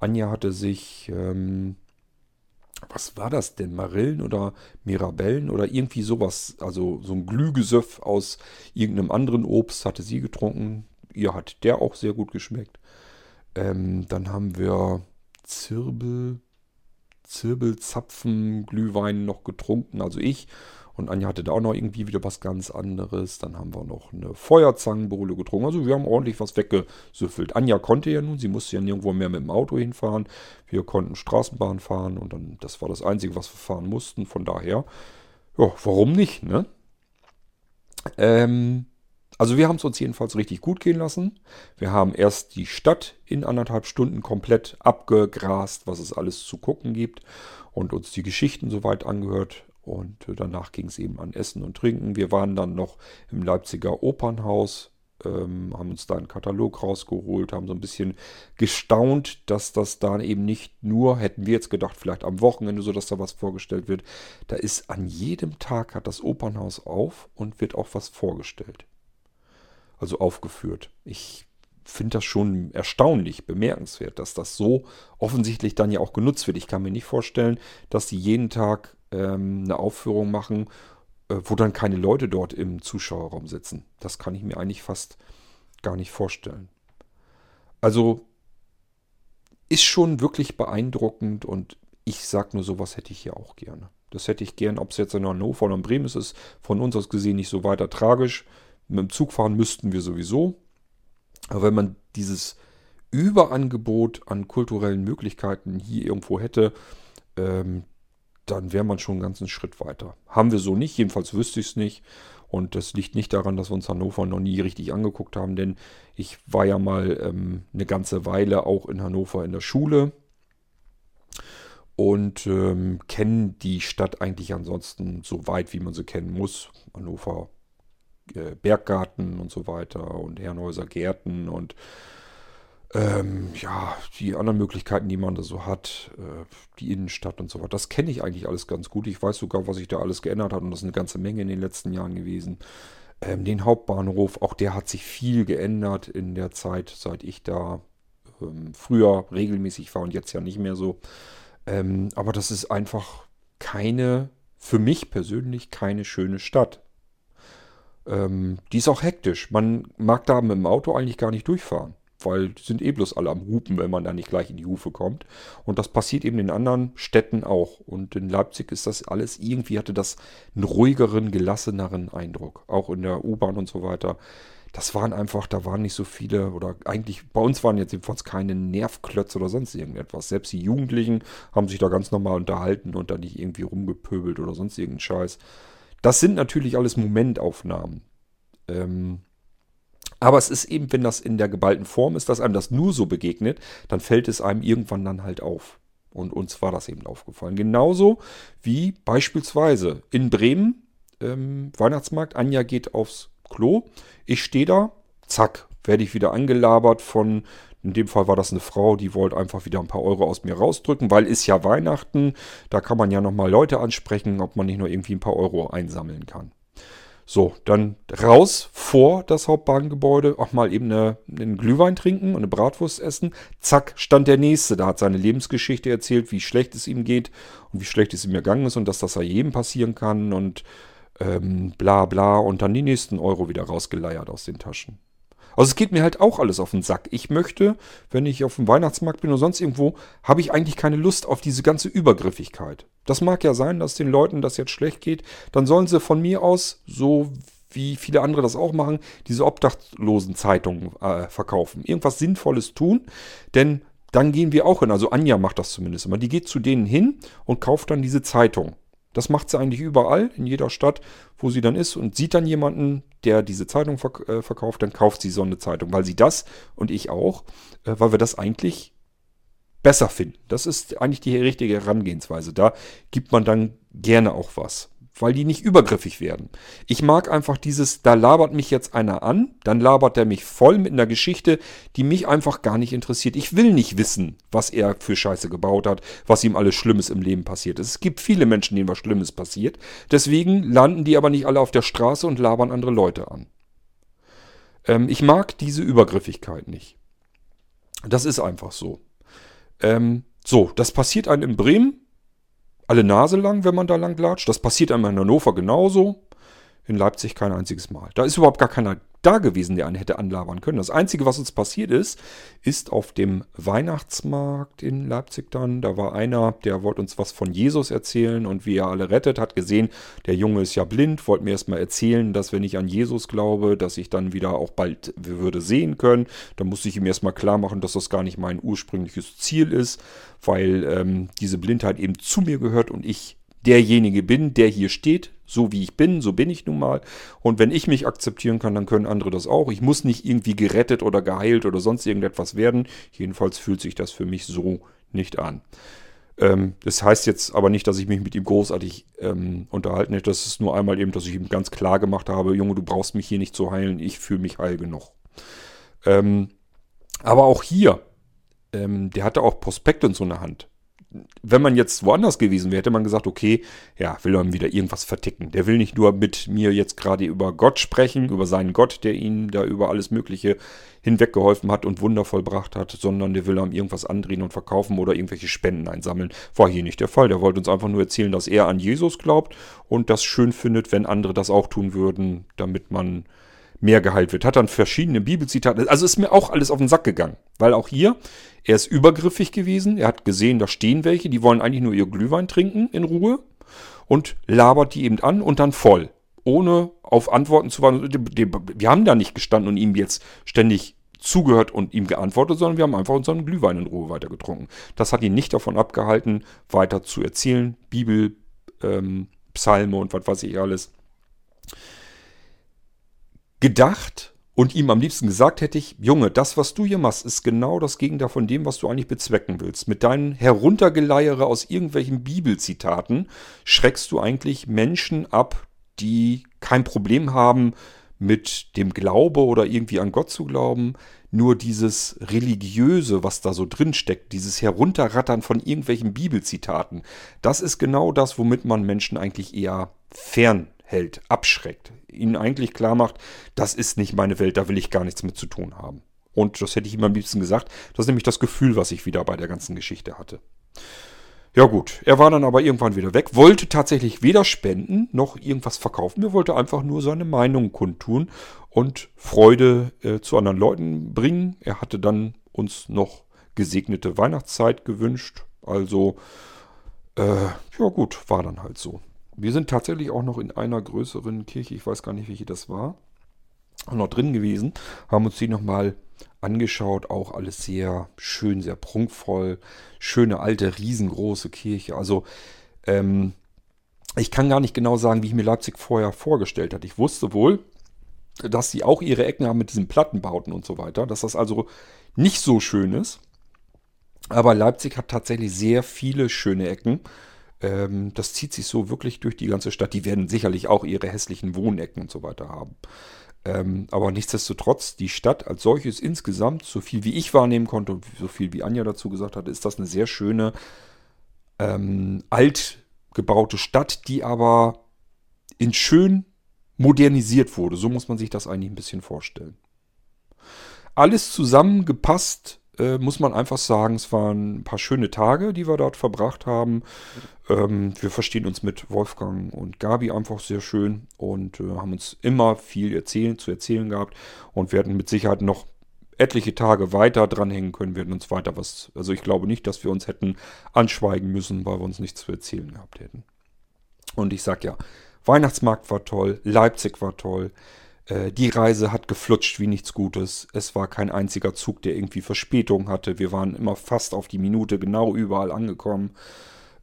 Anja hatte sich, ähm, was war das denn? Marillen oder Mirabellen oder irgendwie sowas. Also so ein Glühgesöff aus irgendeinem anderen Obst hatte sie getrunken. Ihr hat der auch sehr gut geschmeckt. Ähm, dann haben wir Zirbel. Zirbelzapfen, Glühwein noch getrunken, also ich. Und Anja hatte da auch noch irgendwie wieder was ganz anderes. Dann haben wir noch eine Feuerzangenbowle getrunken. Also wir haben ordentlich was weggesüffelt. Anja konnte ja nun, sie musste ja nirgendwo mehr mit dem Auto hinfahren. Wir konnten Straßenbahn fahren und dann, das war das Einzige, was wir fahren mussten. Von daher, ja, warum nicht, ne? Ähm, also wir haben es uns jedenfalls richtig gut gehen lassen. Wir haben erst die Stadt in anderthalb Stunden komplett abgegrast, was es alles zu gucken gibt und uns die Geschichten soweit angehört. Und danach ging es eben an Essen und Trinken. Wir waren dann noch im Leipziger Opernhaus, ähm, haben uns da einen Katalog rausgeholt, haben so ein bisschen gestaunt, dass das da eben nicht nur, hätten wir jetzt gedacht, vielleicht am Wochenende so, dass da was vorgestellt wird. Da ist an jedem Tag hat das Opernhaus auf und wird auch was vorgestellt. Also aufgeführt. Ich finde das schon erstaunlich, bemerkenswert, dass das so offensichtlich dann ja auch genutzt wird. Ich kann mir nicht vorstellen, dass die jeden Tag ähm, eine Aufführung machen, äh, wo dann keine Leute dort im Zuschauerraum sitzen. Das kann ich mir eigentlich fast gar nicht vorstellen. Also ist schon wirklich beeindruckend und ich sag nur, sowas hätte ich hier auch gerne. Das hätte ich gern, ob es jetzt in Hannover oder in Bremen ist, ist von uns aus gesehen nicht so weiter tragisch. Mit dem Zug fahren müssten wir sowieso. Aber wenn man dieses Überangebot an kulturellen Möglichkeiten hier irgendwo hätte, ähm, dann wäre man schon einen ganzen Schritt weiter. Haben wir so nicht, jedenfalls wüsste ich es nicht. Und das liegt nicht daran, dass wir uns Hannover noch nie richtig angeguckt haben, denn ich war ja mal ähm, eine ganze Weile auch in Hannover in der Schule und ähm, kenne die Stadt eigentlich ansonsten so weit, wie man sie kennen muss. Hannover äh, Berggarten und so weiter und Herrenhäuser Gärten und ähm, ja, die anderen Möglichkeiten, die man da so hat, äh, die Innenstadt und so weiter, das kenne ich eigentlich alles ganz gut. Ich weiß sogar, was sich da alles geändert hat und das ist eine ganze Menge in den letzten Jahren gewesen. Ähm, den Hauptbahnhof, auch der hat sich viel geändert in der Zeit, seit ich da ähm, früher regelmäßig war und jetzt ja nicht mehr so. Ähm, aber das ist einfach keine, für mich persönlich keine schöne Stadt. Ähm, die ist auch hektisch. Man mag da mit dem Auto eigentlich gar nicht durchfahren weil die sind eh bloß alle am Hupen, wenn man da nicht gleich in die Hufe kommt. Und das passiert eben in anderen Städten auch. Und in Leipzig ist das alles, irgendwie hatte das einen ruhigeren, gelasseneren Eindruck. Auch in der U-Bahn und so weiter. Das waren einfach, da waren nicht so viele, oder eigentlich, bei uns waren jetzt jedenfalls keine Nervklötze oder sonst irgendetwas. Selbst die Jugendlichen haben sich da ganz normal unterhalten und da nicht irgendwie rumgepöbelt oder sonst irgendeinen Scheiß. Das sind natürlich alles Momentaufnahmen. Ähm, aber es ist eben, wenn das in der geballten Form ist, dass einem das nur so begegnet, dann fällt es einem irgendwann dann halt auf. Und uns war das eben aufgefallen. Genauso wie beispielsweise in Bremen, ähm, Weihnachtsmarkt, Anja geht aufs Klo, ich stehe da, zack, werde ich wieder angelabert von, in dem Fall war das eine Frau, die wollte einfach wieder ein paar Euro aus mir rausdrücken, weil ist ja Weihnachten, da kann man ja nochmal Leute ansprechen, ob man nicht nur irgendwie ein paar Euro einsammeln kann. So, dann raus vor das Hauptbahngebäude, auch mal eben eine, einen Glühwein trinken und eine Bratwurst essen. Zack, stand der Nächste. Da hat seine Lebensgeschichte erzählt, wie schlecht es ihm geht und wie schlecht es ihm ergangen ist und dass das ja jedem passieren kann und ähm, bla bla und dann die nächsten Euro wieder rausgeleiert aus den Taschen. Also es geht mir halt auch alles auf den Sack. Ich möchte, wenn ich auf dem Weihnachtsmarkt bin oder sonst irgendwo, habe ich eigentlich keine Lust auf diese ganze Übergriffigkeit. Das mag ja sein, dass den Leuten das jetzt schlecht geht. Dann sollen sie von mir aus, so wie viele andere das auch machen, diese Obdachlosen-Zeitungen äh, verkaufen. Irgendwas Sinnvolles tun, denn dann gehen wir auch hin. Also Anja macht das zumindest immer. Die geht zu denen hin und kauft dann diese Zeitung. Das macht sie eigentlich überall, in jeder Stadt, wo sie dann ist und sieht dann jemanden, der diese Zeitung verk äh, verkauft, dann kauft sie so eine Zeitung, weil sie das und ich auch, äh, weil wir das eigentlich besser finden. Das ist eigentlich die richtige Herangehensweise. Da gibt man dann gerne auch was weil die nicht übergriffig werden. Ich mag einfach dieses, da labert mich jetzt einer an, dann labert er mich voll mit einer Geschichte, die mich einfach gar nicht interessiert. Ich will nicht wissen, was er für Scheiße gebaut hat, was ihm alles Schlimmes im Leben passiert ist. Es gibt viele Menschen, denen was Schlimmes passiert. Deswegen landen die aber nicht alle auf der Straße und labern andere Leute an. Ähm, ich mag diese Übergriffigkeit nicht. Das ist einfach so. Ähm, so, das passiert einem in Bremen alle Nase lang, wenn man da lang latscht. Das passiert einem in Hannover genauso. In Leipzig kein einziges Mal. Da ist überhaupt gar keiner da gewesen, der einen hätte anlabern können. Das Einzige, was uns passiert ist, ist auf dem Weihnachtsmarkt in Leipzig dann. Da war einer, der wollte uns was von Jesus erzählen und wie er alle rettet, hat gesehen, der Junge ist ja blind, wollte mir erstmal erzählen, dass wenn ich an Jesus glaube, dass ich dann wieder auch bald würde sehen können. Da musste ich ihm erstmal klar machen, dass das gar nicht mein ursprüngliches Ziel ist, weil ähm, diese Blindheit eben zu mir gehört und ich derjenige bin, der hier steht, so wie ich bin, so bin ich nun mal. Und wenn ich mich akzeptieren kann, dann können andere das auch. Ich muss nicht irgendwie gerettet oder geheilt oder sonst irgendetwas werden. Jedenfalls fühlt sich das für mich so nicht an. Ähm, das heißt jetzt aber nicht, dass ich mich mit ihm großartig ähm, unterhalten hätte. Das ist nur einmal eben, dass ich ihm ganz klar gemacht habe, Junge, du brauchst mich hier nicht zu heilen, ich fühle mich heil genug. Ähm, aber auch hier, ähm, der hatte auch Prospekte in so einer Hand wenn man jetzt woanders gewesen wäre, hätte man gesagt, okay, ja, will er wieder irgendwas verticken. Der will nicht nur mit mir jetzt gerade über Gott sprechen, über seinen Gott, der ihn da über alles Mögliche hinweggeholfen hat und Wunder vollbracht hat, sondern der will ihm irgendwas andrehen und verkaufen oder irgendwelche Spenden einsammeln. War hier nicht der Fall. Der wollte uns einfach nur erzählen, dass er an Jesus glaubt und das schön findet, wenn andere das auch tun würden, damit man mehr geheilt wird. Hat dann verschiedene Bibelzitate. Also ist mir auch alles auf den Sack gegangen. Weil auch hier, er ist übergriffig gewesen. Er hat gesehen, da stehen welche, die wollen eigentlich nur ihr Glühwein trinken in Ruhe. Und labert die eben an und dann voll. Ohne auf Antworten zu warten. Wir haben da nicht gestanden und ihm jetzt ständig zugehört und ihm geantwortet, sondern wir haben einfach unseren Glühwein in Ruhe weiter getrunken. Das hat ihn nicht davon abgehalten, weiter zu erzählen. Bibel, ähm, Psalme und was weiß ich alles gedacht und ihm am liebsten gesagt hätte ich, Junge, das, was du hier machst, ist genau das Gegenteil von dem, was du eigentlich bezwecken willst. Mit deinen Heruntergeleiere aus irgendwelchen Bibelzitaten schreckst du eigentlich Menschen ab, die kein Problem haben mit dem Glaube oder irgendwie an Gott zu glauben. Nur dieses Religiöse, was da so drin steckt, dieses Herunterrattern von irgendwelchen Bibelzitaten, das ist genau das, womit man Menschen eigentlich eher fern hält, abschreckt, ihnen eigentlich klar macht, das ist nicht meine Welt, da will ich gar nichts mit zu tun haben. Und das hätte ich ihm am liebsten gesagt. Das ist nämlich das Gefühl, was ich wieder bei der ganzen Geschichte hatte. Ja gut, er war dann aber irgendwann wieder weg, wollte tatsächlich weder spenden noch irgendwas verkaufen. Er wollte einfach nur seine Meinung kundtun und Freude äh, zu anderen Leuten bringen. Er hatte dann uns noch gesegnete Weihnachtszeit gewünscht. Also, äh, ja gut, war dann halt so. Wir sind tatsächlich auch noch in einer größeren Kirche, ich weiß gar nicht, welche das war, noch drin gewesen, haben uns die nochmal angeschaut, auch alles sehr schön, sehr prunkvoll, schöne alte, riesengroße Kirche. Also ähm, ich kann gar nicht genau sagen, wie ich mir Leipzig vorher vorgestellt hatte. Ich wusste wohl, dass sie auch ihre Ecken haben mit diesen Plattenbauten und so weiter, dass das also nicht so schön ist. Aber Leipzig hat tatsächlich sehr viele schöne Ecken. Ähm, das zieht sich so wirklich durch die ganze Stadt. Die werden sicherlich auch ihre hässlichen Wohnecken und so weiter haben. Ähm, aber nichtsdestotrotz, die Stadt als solches insgesamt, so viel wie ich wahrnehmen konnte und so viel wie Anja dazu gesagt hat, ist das eine sehr schöne, ähm, alt gebaute Stadt, die aber in schön modernisiert wurde. So muss man sich das eigentlich ein bisschen vorstellen. Alles zusammengepasst äh, muss man einfach sagen, es waren ein paar schöne Tage, die wir dort verbracht haben. Ähm, wir verstehen uns mit Wolfgang und Gabi einfach sehr schön und äh, haben uns immer viel erzählen, zu erzählen gehabt und werden mit Sicherheit noch etliche Tage weiter dranhängen können, werden uns weiter was. Also ich glaube nicht, dass wir uns hätten anschweigen müssen, weil wir uns nichts zu erzählen gehabt hätten. Und ich sag ja, Weihnachtsmarkt war toll, Leipzig war toll. Äh, die Reise hat geflutscht wie nichts Gutes. Es war kein einziger Zug, der irgendwie Verspätung hatte. Wir waren immer fast auf die Minute genau überall angekommen.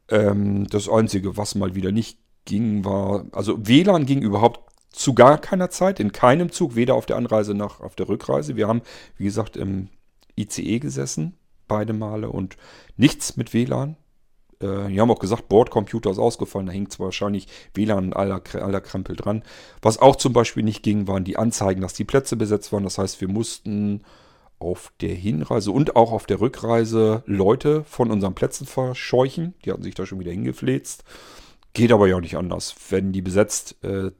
Ähm, das Einzige, was mal wieder nicht ging, war, also WLAN ging überhaupt zu gar keiner Zeit, in keinem Zug, weder auf der Anreise noch auf der Rückreise. Wir haben, wie gesagt, im ICE gesessen, beide Male und nichts mit WLAN. Äh, die haben auch gesagt, Bordcomputer ist ausgefallen, da zwar wahrscheinlich WLAN aller, aller Krempel dran. Was auch zum Beispiel nicht ging, waren die Anzeigen, dass die Plätze besetzt waren. Das heißt, wir mussten auf der Hinreise und auch auf der Rückreise Leute von unseren Plätzen verscheuchen. Die hatten sich da schon wieder hingefläzt. Geht aber ja nicht anders. Wenn die besetzt äh,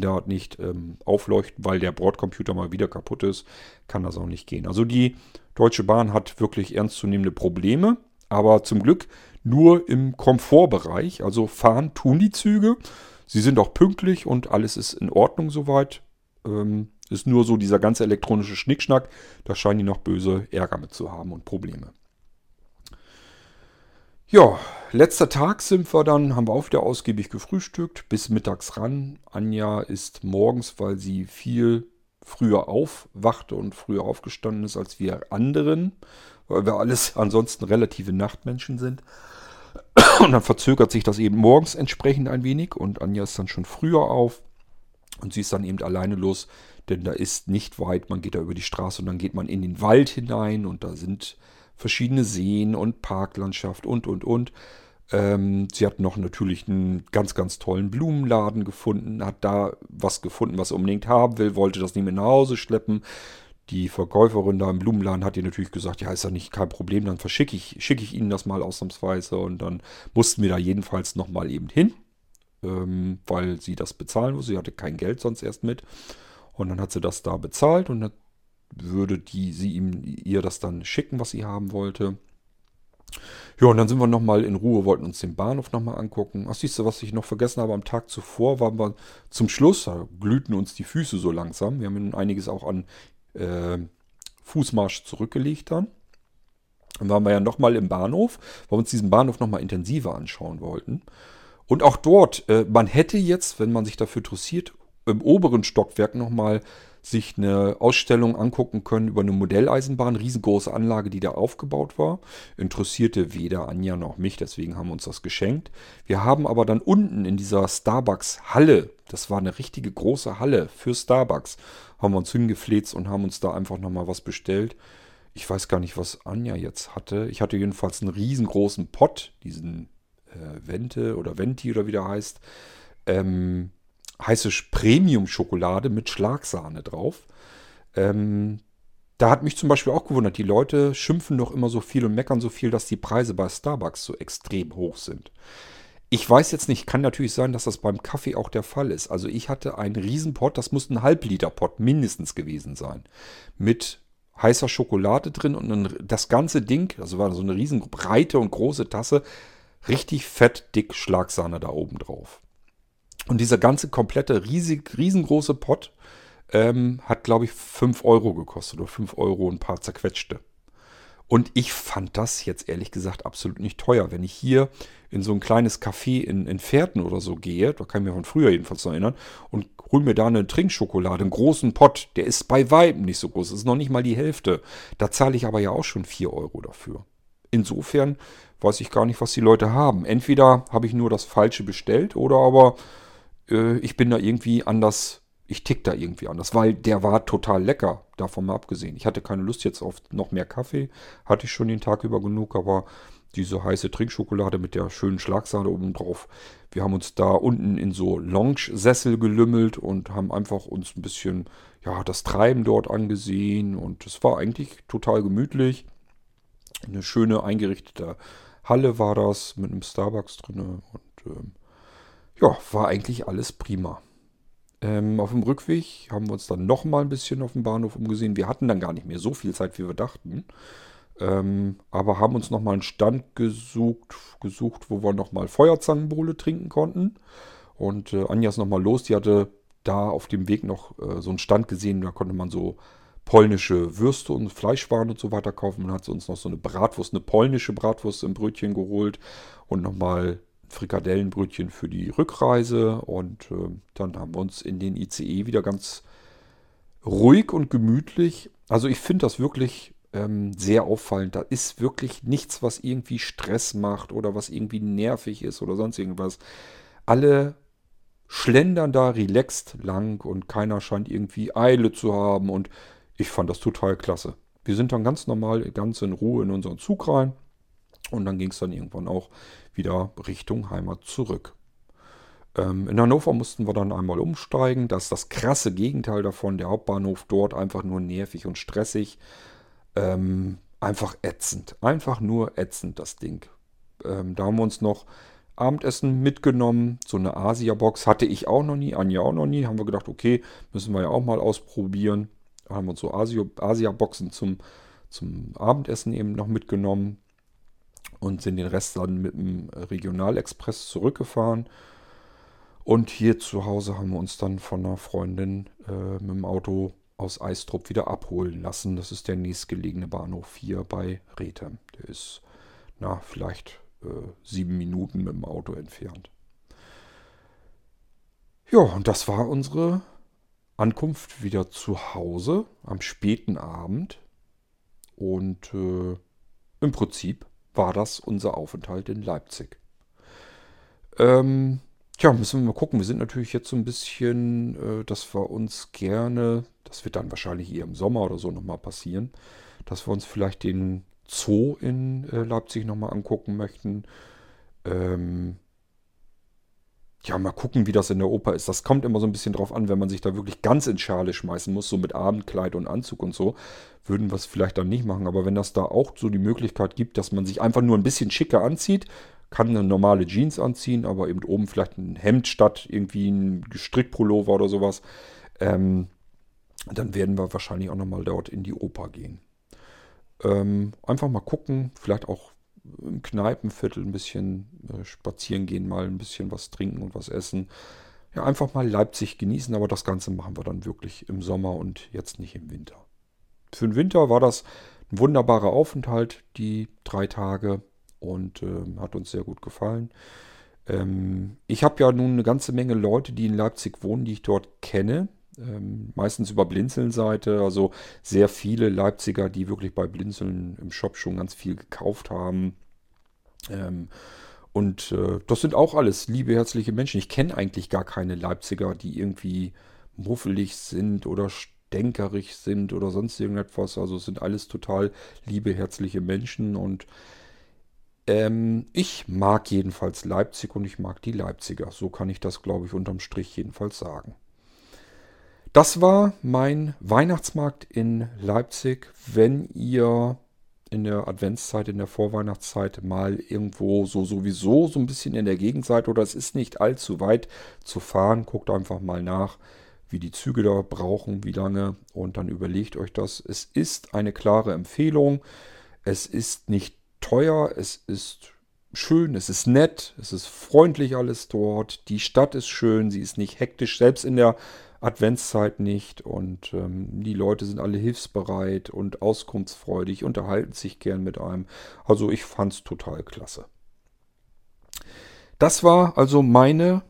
dort nicht ähm, aufleuchten, weil der Bordcomputer mal wieder kaputt ist, kann das auch nicht gehen. Also die Deutsche Bahn hat wirklich ernstzunehmende Probleme, aber zum Glück nur im Komfortbereich. Also fahren tun die Züge. Sie sind auch pünktlich und alles ist in Ordnung soweit. Ähm, ist nur so dieser ganze elektronische Schnickschnack. Da scheinen die noch böse Ärger mit zu haben und Probleme. Ja, letzter Tag sind wir dann, haben wir auch wieder ausgiebig gefrühstückt, bis mittags ran. Anja ist morgens, weil sie viel früher aufwachte und früher aufgestanden ist als wir anderen, weil wir alles ansonsten relative Nachtmenschen sind. Und dann verzögert sich das eben morgens entsprechend ein wenig und Anja ist dann schon früher auf und sie ist dann eben alleine los, denn da ist nicht weit, man geht da über die Straße und dann geht man in den Wald hinein und da sind verschiedene Seen und Parklandschaft und und und. Ähm, sie hat noch natürlich einen ganz, ganz tollen Blumenladen gefunden, hat da was gefunden, was er unbedingt haben will, wollte das nicht mehr nach Hause schleppen. Die Verkäuferin da im Blumenladen hat ihr natürlich gesagt, ja, ist ja nicht kein Problem, dann verschicke ich, schicke ich Ihnen das mal ausnahmsweise. Und dann mussten wir da jedenfalls nochmal eben hin, ähm, weil sie das bezahlen muss. Sie hatte kein Geld sonst erst mit. Und dann hat sie das da bezahlt und dann würde die, sie ihm, ihr das dann schicken, was sie haben wollte. Ja, und dann sind wir nochmal in Ruhe, wollten uns den Bahnhof nochmal angucken. Ach, siehst du, was ich noch vergessen habe, am Tag zuvor waren wir zum Schluss, da glühten uns die Füße so langsam. Wir haben einiges auch an äh, Fußmarsch zurückgelegt dann. Dann waren wir ja nochmal im Bahnhof, weil wir uns diesen Bahnhof nochmal intensiver anschauen wollten. Und auch dort, äh, man hätte jetzt, wenn man sich dafür interessiert, im oberen Stockwerk nochmal sich eine Ausstellung angucken können über eine Modelleisenbahn, riesengroße Anlage, die da aufgebaut war. Interessierte weder Anja noch mich, deswegen haben wir uns das geschenkt. Wir haben aber dann unten in dieser Starbucks-Halle, das war eine richtige große Halle für Starbucks, haben wir uns hingefleht und haben uns da einfach nochmal was bestellt. Ich weiß gar nicht, was Anja jetzt hatte. Ich hatte jedenfalls einen riesengroßen Pott, diesen äh, Vente oder Venti oder wie der heißt. Ähm, heiße Premium-Schokolade mit Schlagsahne drauf. Ähm, da hat mich zum Beispiel auch gewundert, die Leute schimpfen doch immer so viel und meckern so viel, dass die Preise bei Starbucks so extrem hoch sind. Ich weiß jetzt nicht, kann natürlich sein, dass das beim Kaffee auch der Fall ist. Also ich hatte einen Riesenpott, das muss ein Halbliter-Pott mindestens gewesen sein. Mit heißer Schokolade drin und das ganze Ding, also war so eine riesen breite und große Tasse, richtig fett dick Schlagsahne da oben drauf. Und dieser ganze komplette riesig, riesengroße Pott ähm, hat, glaube ich, 5 Euro gekostet oder 5 Euro und ein paar zerquetschte. Und ich fand das jetzt ehrlich gesagt absolut nicht teuer. Wenn ich hier in so ein kleines Café in, in Pferden oder so gehe, da kann ich mich von früher jedenfalls noch erinnern, und hol mir da eine Trinkschokolade, einen großen Pott, der ist bei Weitem nicht so groß, ist noch nicht mal die Hälfte. Da zahle ich aber ja auch schon 4 Euro dafür. Insofern weiß ich gar nicht, was die Leute haben. Entweder habe ich nur das Falsche bestellt oder aber äh, ich bin da irgendwie anders, ich tick da irgendwie anders, weil der war total lecker, davon mal abgesehen. Ich hatte keine Lust jetzt auf noch mehr Kaffee, hatte ich schon den Tag über genug, aber diese heiße Trinkschokolade mit der schönen Schlagsahne oben drauf. Wir haben uns da unten in so Lounge-Sessel gelümmelt und haben einfach uns ein bisschen, ja, das Treiben dort angesehen und es war eigentlich total gemütlich. Eine schöne eingerichtete Halle war das mit einem Starbucks drin und ähm, ja, war eigentlich alles prima. Ähm, auf dem Rückweg haben wir uns dann nochmal ein bisschen auf dem Bahnhof umgesehen. Wir hatten dann gar nicht mehr so viel Zeit, wie wir dachten. Ähm, aber haben uns nochmal einen Stand gesucht, gesucht, wo wir nochmal Feuerzangenbowle trinken konnten. Und äh, Anja ist nochmal los. Die hatte da auf dem Weg noch äh, so einen Stand gesehen. Da konnte man so polnische Würste und Fleischwaren und so weiter kaufen. Man hat uns noch so eine Bratwurst, eine polnische Bratwurst im Brötchen geholt und nochmal Frikadellenbrötchen für die Rückreise und äh, dann haben wir uns in den ICE wieder ganz ruhig und gemütlich. Also ich finde das wirklich ähm, sehr auffallend. Da ist wirklich nichts, was irgendwie Stress macht oder was irgendwie nervig ist oder sonst irgendwas. Alle schlendern da relaxed lang und keiner scheint irgendwie Eile zu haben und ich fand das total klasse. Wir sind dann ganz normal, ganz in Ruhe in unseren Zug rein und dann ging es dann irgendwann auch wieder Richtung Heimat zurück. Ähm, in Hannover mussten wir dann einmal umsteigen. Das ist das krasse Gegenteil davon. Der Hauptbahnhof dort einfach nur nervig und stressig. Ähm, einfach ätzend. Einfach nur ätzend, das Ding. Ähm, da haben wir uns noch Abendessen mitgenommen. So eine Asia-Box hatte ich auch noch nie, Anja auch noch nie. Haben wir gedacht, okay, müssen wir ja auch mal ausprobieren. Da haben wir uns so Asia-Boxen zum, zum Abendessen eben noch mitgenommen und sind den Rest dann mit dem Regionalexpress zurückgefahren. Und hier zu Hause haben wir uns dann von einer Freundin äh, mit dem Auto aus Eistrup wieder abholen lassen. Das ist der nächstgelegene Bahnhof hier bei Rethem. Der ist, na, vielleicht äh, sieben Minuten mit dem Auto entfernt. Ja, und das war unsere Ankunft wieder zu Hause am späten Abend. Und äh, im Prinzip war das unser Aufenthalt in Leipzig. Ähm, tja, müssen wir mal gucken. Wir sind natürlich jetzt so ein bisschen, äh, dass wir uns gerne, das wird dann wahrscheinlich eher im Sommer oder so nochmal passieren, dass wir uns vielleicht den Zoo in äh, Leipzig nochmal angucken möchten. Ähm, ja, mal gucken, wie das in der Oper ist. Das kommt immer so ein bisschen drauf an, wenn man sich da wirklich ganz in Schale schmeißen muss, so mit Abendkleid und Anzug und so, würden wir es vielleicht dann nicht machen. Aber wenn das da auch so die Möglichkeit gibt, dass man sich einfach nur ein bisschen schicker anzieht, kann eine normale Jeans anziehen, aber eben oben vielleicht ein Hemd statt irgendwie ein Strickpullover oder sowas, ähm, dann werden wir wahrscheinlich auch nochmal dort in die Oper gehen. Ähm, einfach mal gucken, vielleicht auch im Kneipenviertel ein bisschen äh, spazieren gehen, mal ein bisschen was trinken und was essen. Ja, einfach mal Leipzig genießen, aber das Ganze machen wir dann wirklich im Sommer und jetzt nicht im Winter. Für den Winter war das ein wunderbarer Aufenthalt, die drei Tage, und äh, hat uns sehr gut gefallen. Ähm, ich habe ja nun eine ganze Menge Leute, die in Leipzig wohnen, die ich dort kenne. Ähm, meistens über Blinzeln-Seite, also sehr viele Leipziger, die wirklich bei Blinzeln im Shop schon ganz viel gekauft haben. Ähm, und äh, das sind auch alles liebe, herzliche Menschen. Ich kenne eigentlich gar keine Leipziger, die irgendwie muffelig sind oder stänkerig sind oder sonst irgendetwas. Also es sind alles total liebe, herzliche Menschen und ähm, ich mag jedenfalls Leipzig und ich mag die Leipziger. So kann ich das, glaube ich, unterm Strich jedenfalls sagen. Das war mein Weihnachtsmarkt in Leipzig. Wenn ihr in der Adventszeit, in der Vorweihnachtszeit mal irgendwo so sowieso so ein bisschen in der Gegend seid oder es ist nicht allzu weit zu fahren, guckt einfach mal nach, wie die Züge da brauchen, wie lange und dann überlegt euch das. Es ist eine klare Empfehlung. Es ist nicht teuer, es ist schön, es ist nett, es ist freundlich alles dort. Die Stadt ist schön, sie ist nicht hektisch, selbst in der Adventszeit nicht und ähm, die Leute sind alle hilfsbereit und auskunftsfreudig, unterhalten sich gern mit einem. Also ich fand es total klasse. Das war also meine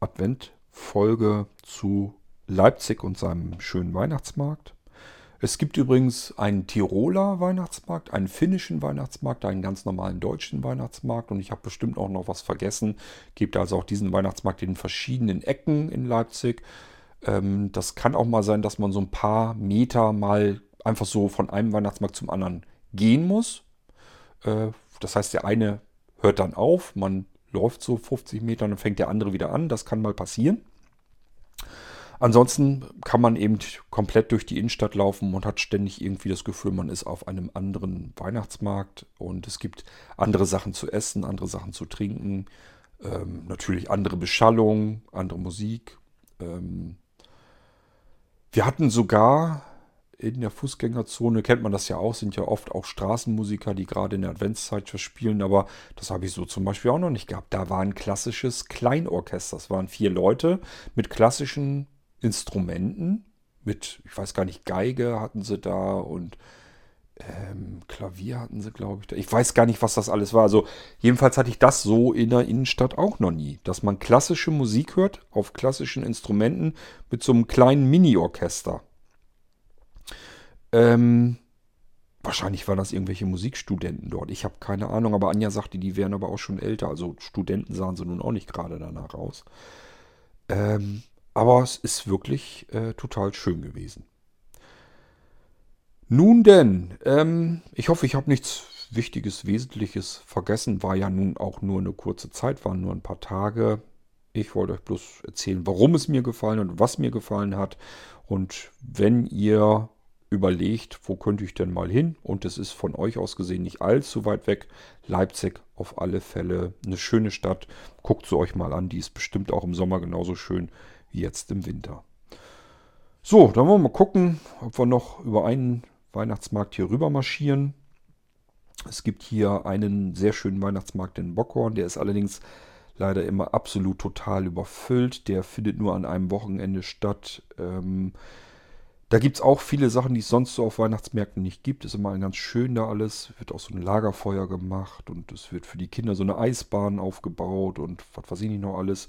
Adventfolge zu Leipzig und seinem schönen Weihnachtsmarkt. Es gibt übrigens einen Tiroler Weihnachtsmarkt, einen finnischen Weihnachtsmarkt, einen ganz normalen deutschen Weihnachtsmarkt und ich habe bestimmt auch noch was vergessen. Gibt also auch diesen Weihnachtsmarkt in verschiedenen Ecken in Leipzig. Ähm, das kann auch mal sein, dass man so ein paar Meter mal einfach so von einem Weihnachtsmarkt zum anderen gehen muss. Äh, das heißt, der eine hört dann auf, man läuft so 50 Meter und dann fängt der andere wieder an. Das kann mal passieren. Ansonsten kann man eben komplett durch die Innenstadt laufen und hat ständig irgendwie das Gefühl, man ist auf einem anderen Weihnachtsmarkt und es gibt andere Sachen zu essen, andere Sachen zu trinken, ähm, natürlich andere Beschallung, andere Musik. Ähm, wir hatten sogar in der Fußgängerzone, kennt man das ja auch, sind ja oft auch Straßenmusiker, die gerade in der Adventszeit verspielen, aber das habe ich so zum Beispiel auch noch nicht gehabt. Da war ein klassisches Kleinorchester, das waren vier Leute mit klassischen Instrumenten, mit, ich weiß gar nicht, Geige hatten sie da und ähm, Klavier hatten sie, glaube ich. Ich weiß gar nicht, was das alles war. Also jedenfalls hatte ich das so in der Innenstadt auch noch nie, dass man klassische Musik hört auf klassischen Instrumenten mit so einem kleinen Mini-Orchester. Ähm, wahrscheinlich waren das irgendwelche Musikstudenten dort. Ich habe keine Ahnung, aber Anja sagte, die wären aber auch schon älter. Also Studenten sahen sie nun auch nicht gerade danach aus. Ähm, aber es ist wirklich äh, total schön gewesen. Nun denn, ähm, ich hoffe, ich habe nichts Wichtiges, Wesentliches vergessen. War ja nun auch nur eine kurze Zeit, waren nur ein paar Tage. Ich wollte euch bloß erzählen, warum es mir gefallen und was mir gefallen hat. Und wenn ihr überlegt, wo könnte ich denn mal hin? Und es ist von euch aus gesehen nicht allzu weit weg. Leipzig auf alle Fälle eine schöne Stadt. Guckt sie euch mal an, die ist bestimmt auch im Sommer genauso schön wie jetzt im Winter. So, dann wollen wir mal gucken, ob wir noch über einen Weihnachtsmarkt hier rüber marschieren. Es gibt hier einen sehr schönen Weihnachtsmarkt in Bockhorn, der ist allerdings leider immer absolut total überfüllt. Der findet nur an einem Wochenende statt. Ähm, da gibt es auch viele Sachen, die es sonst so auf Weihnachtsmärkten nicht gibt. Ist immer ganz schön da alles. Wird auch so ein Lagerfeuer gemacht und es wird für die Kinder so eine Eisbahn aufgebaut und was weiß ich nicht noch alles.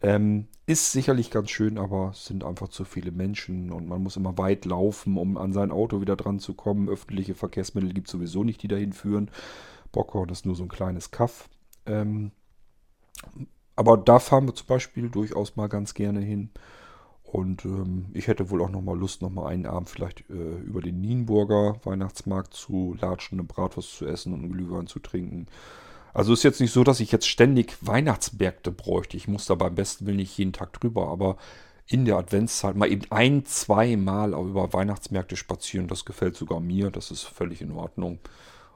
Ähm, ist sicherlich ganz schön, aber es sind einfach zu viele Menschen und man muss immer weit laufen, um an sein Auto wieder dran zu kommen. Öffentliche Verkehrsmittel gibt es sowieso nicht, die dahin führen. Bockhorn ist nur so ein kleines Kaff. Ähm, aber da fahren wir zum Beispiel durchaus mal ganz gerne hin. Und ähm, ich hätte wohl auch noch mal Lust, noch mal einen Abend vielleicht äh, über den Nienburger Weihnachtsmarkt zu latschen, eine Bratwurst zu essen und einen Glühwein zu trinken. Also ist jetzt nicht so, dass ich jetzt ständig Weihnachtsmärkte bräuchte. Ich muss da beim besten Willen nicht jeden Tag drüber, aber in der Adventszeit mal eben ein, zwei Mal über Weihnachtsmärkte spazieren, das gefällt sogar mir. Das ist völlig in Ordnung.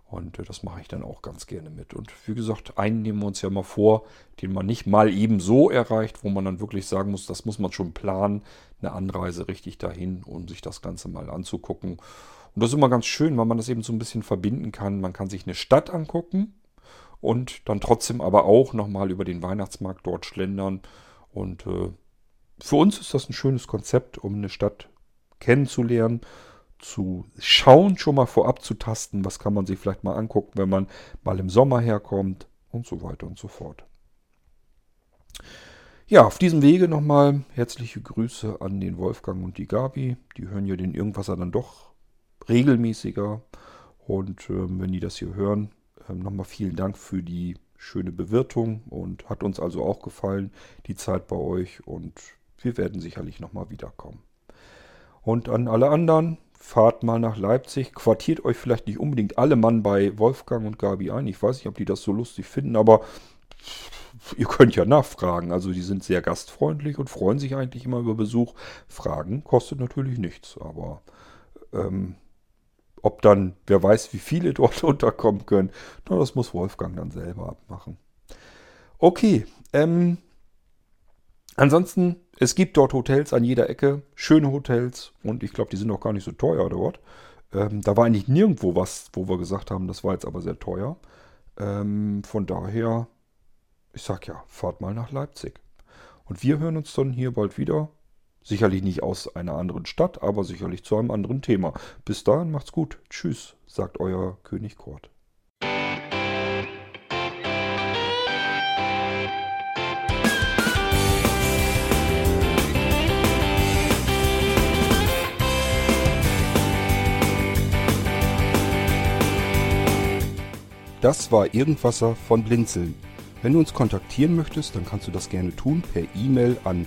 Und äh, das mache ich dann auch ganz gerne mit. Und wie gesagt, einen nehmen wir uns ja mal vor, den man nicht mal eben so erreicht, wo man dann wirklich sagen muss, das muss man schon planen, eine Anreise richtig dahin, um sich das Ganze mal anzugucken. Und das ist immer ganz schön, weil man das eben so ein bisschen verbinden kann. Man kann sich eine Stadt angucken und dann trotzdem aber auch nochmal über den Weihnachtsmarkt dort schlendern. Und äh, für uns ist das ein schönes Konzept, um eine Stadt kennenzulernen zu schauen, schon mal vorab zu tasten, was kann man sich vielleicht mal angucken, wenn man mal im Sommer herkommt und so weiter und so fort. Ja, auf diesem Wege nochmal herzliche Grüße an den Wolfgang und die Gabi. Die hören ja den Irgendwasser dann doch regelmäßiger. Und ähm, wenn die das hier hören, ähm, nochmal vielen Dank für die schöne Bewirtung und hat uns also auch gefallen, die Zeit bei euch. Und wir werden sicherlich nochmal wiederkommen. Und an alle anderen, fahrt mal nach Leipzig, quartiert euch vielleicht nicht unbedingt alle Mann bei Wolfgang und Gabi ein. Ich weiß nicht, ob die das so lustig finden, aber ihr könnt ja nachfragen. Also die sind sehr gastfreundlich und freuen sich eigentlich immer über Besuch. Fragen kostet natürlich nichts, aber ähm, ob dann, wer weiß, wie viele dort unterkommen können, na, das muss Wolfgang dann selber abmachen. Okay, ähm, ansonsten es gibt dort Hotels an jeder Ecke, schöne Hotels und ich glaube, die sind auch gar nicht so teuer dort. Ähm, da war eigentlich nirgendwo was, wo wir gesagt haben, das war jetzt aber sehr teuer. Ähm, von daher, ich sag ja, fahrt mal nach Leipzig. Und wir hören uns dann hier bald wieder. Sicherlich nicht aus einer anderen Stadt, aber sicherlich zu einem anderen Thema. Bis dahin macht's gut. Tschüss, sagt euer König Kurt. Das war Irgendwasser von Blinzeln. Wenn du uns kontaktieren möchtest, dann kannst du das gerne tun per E-Mail an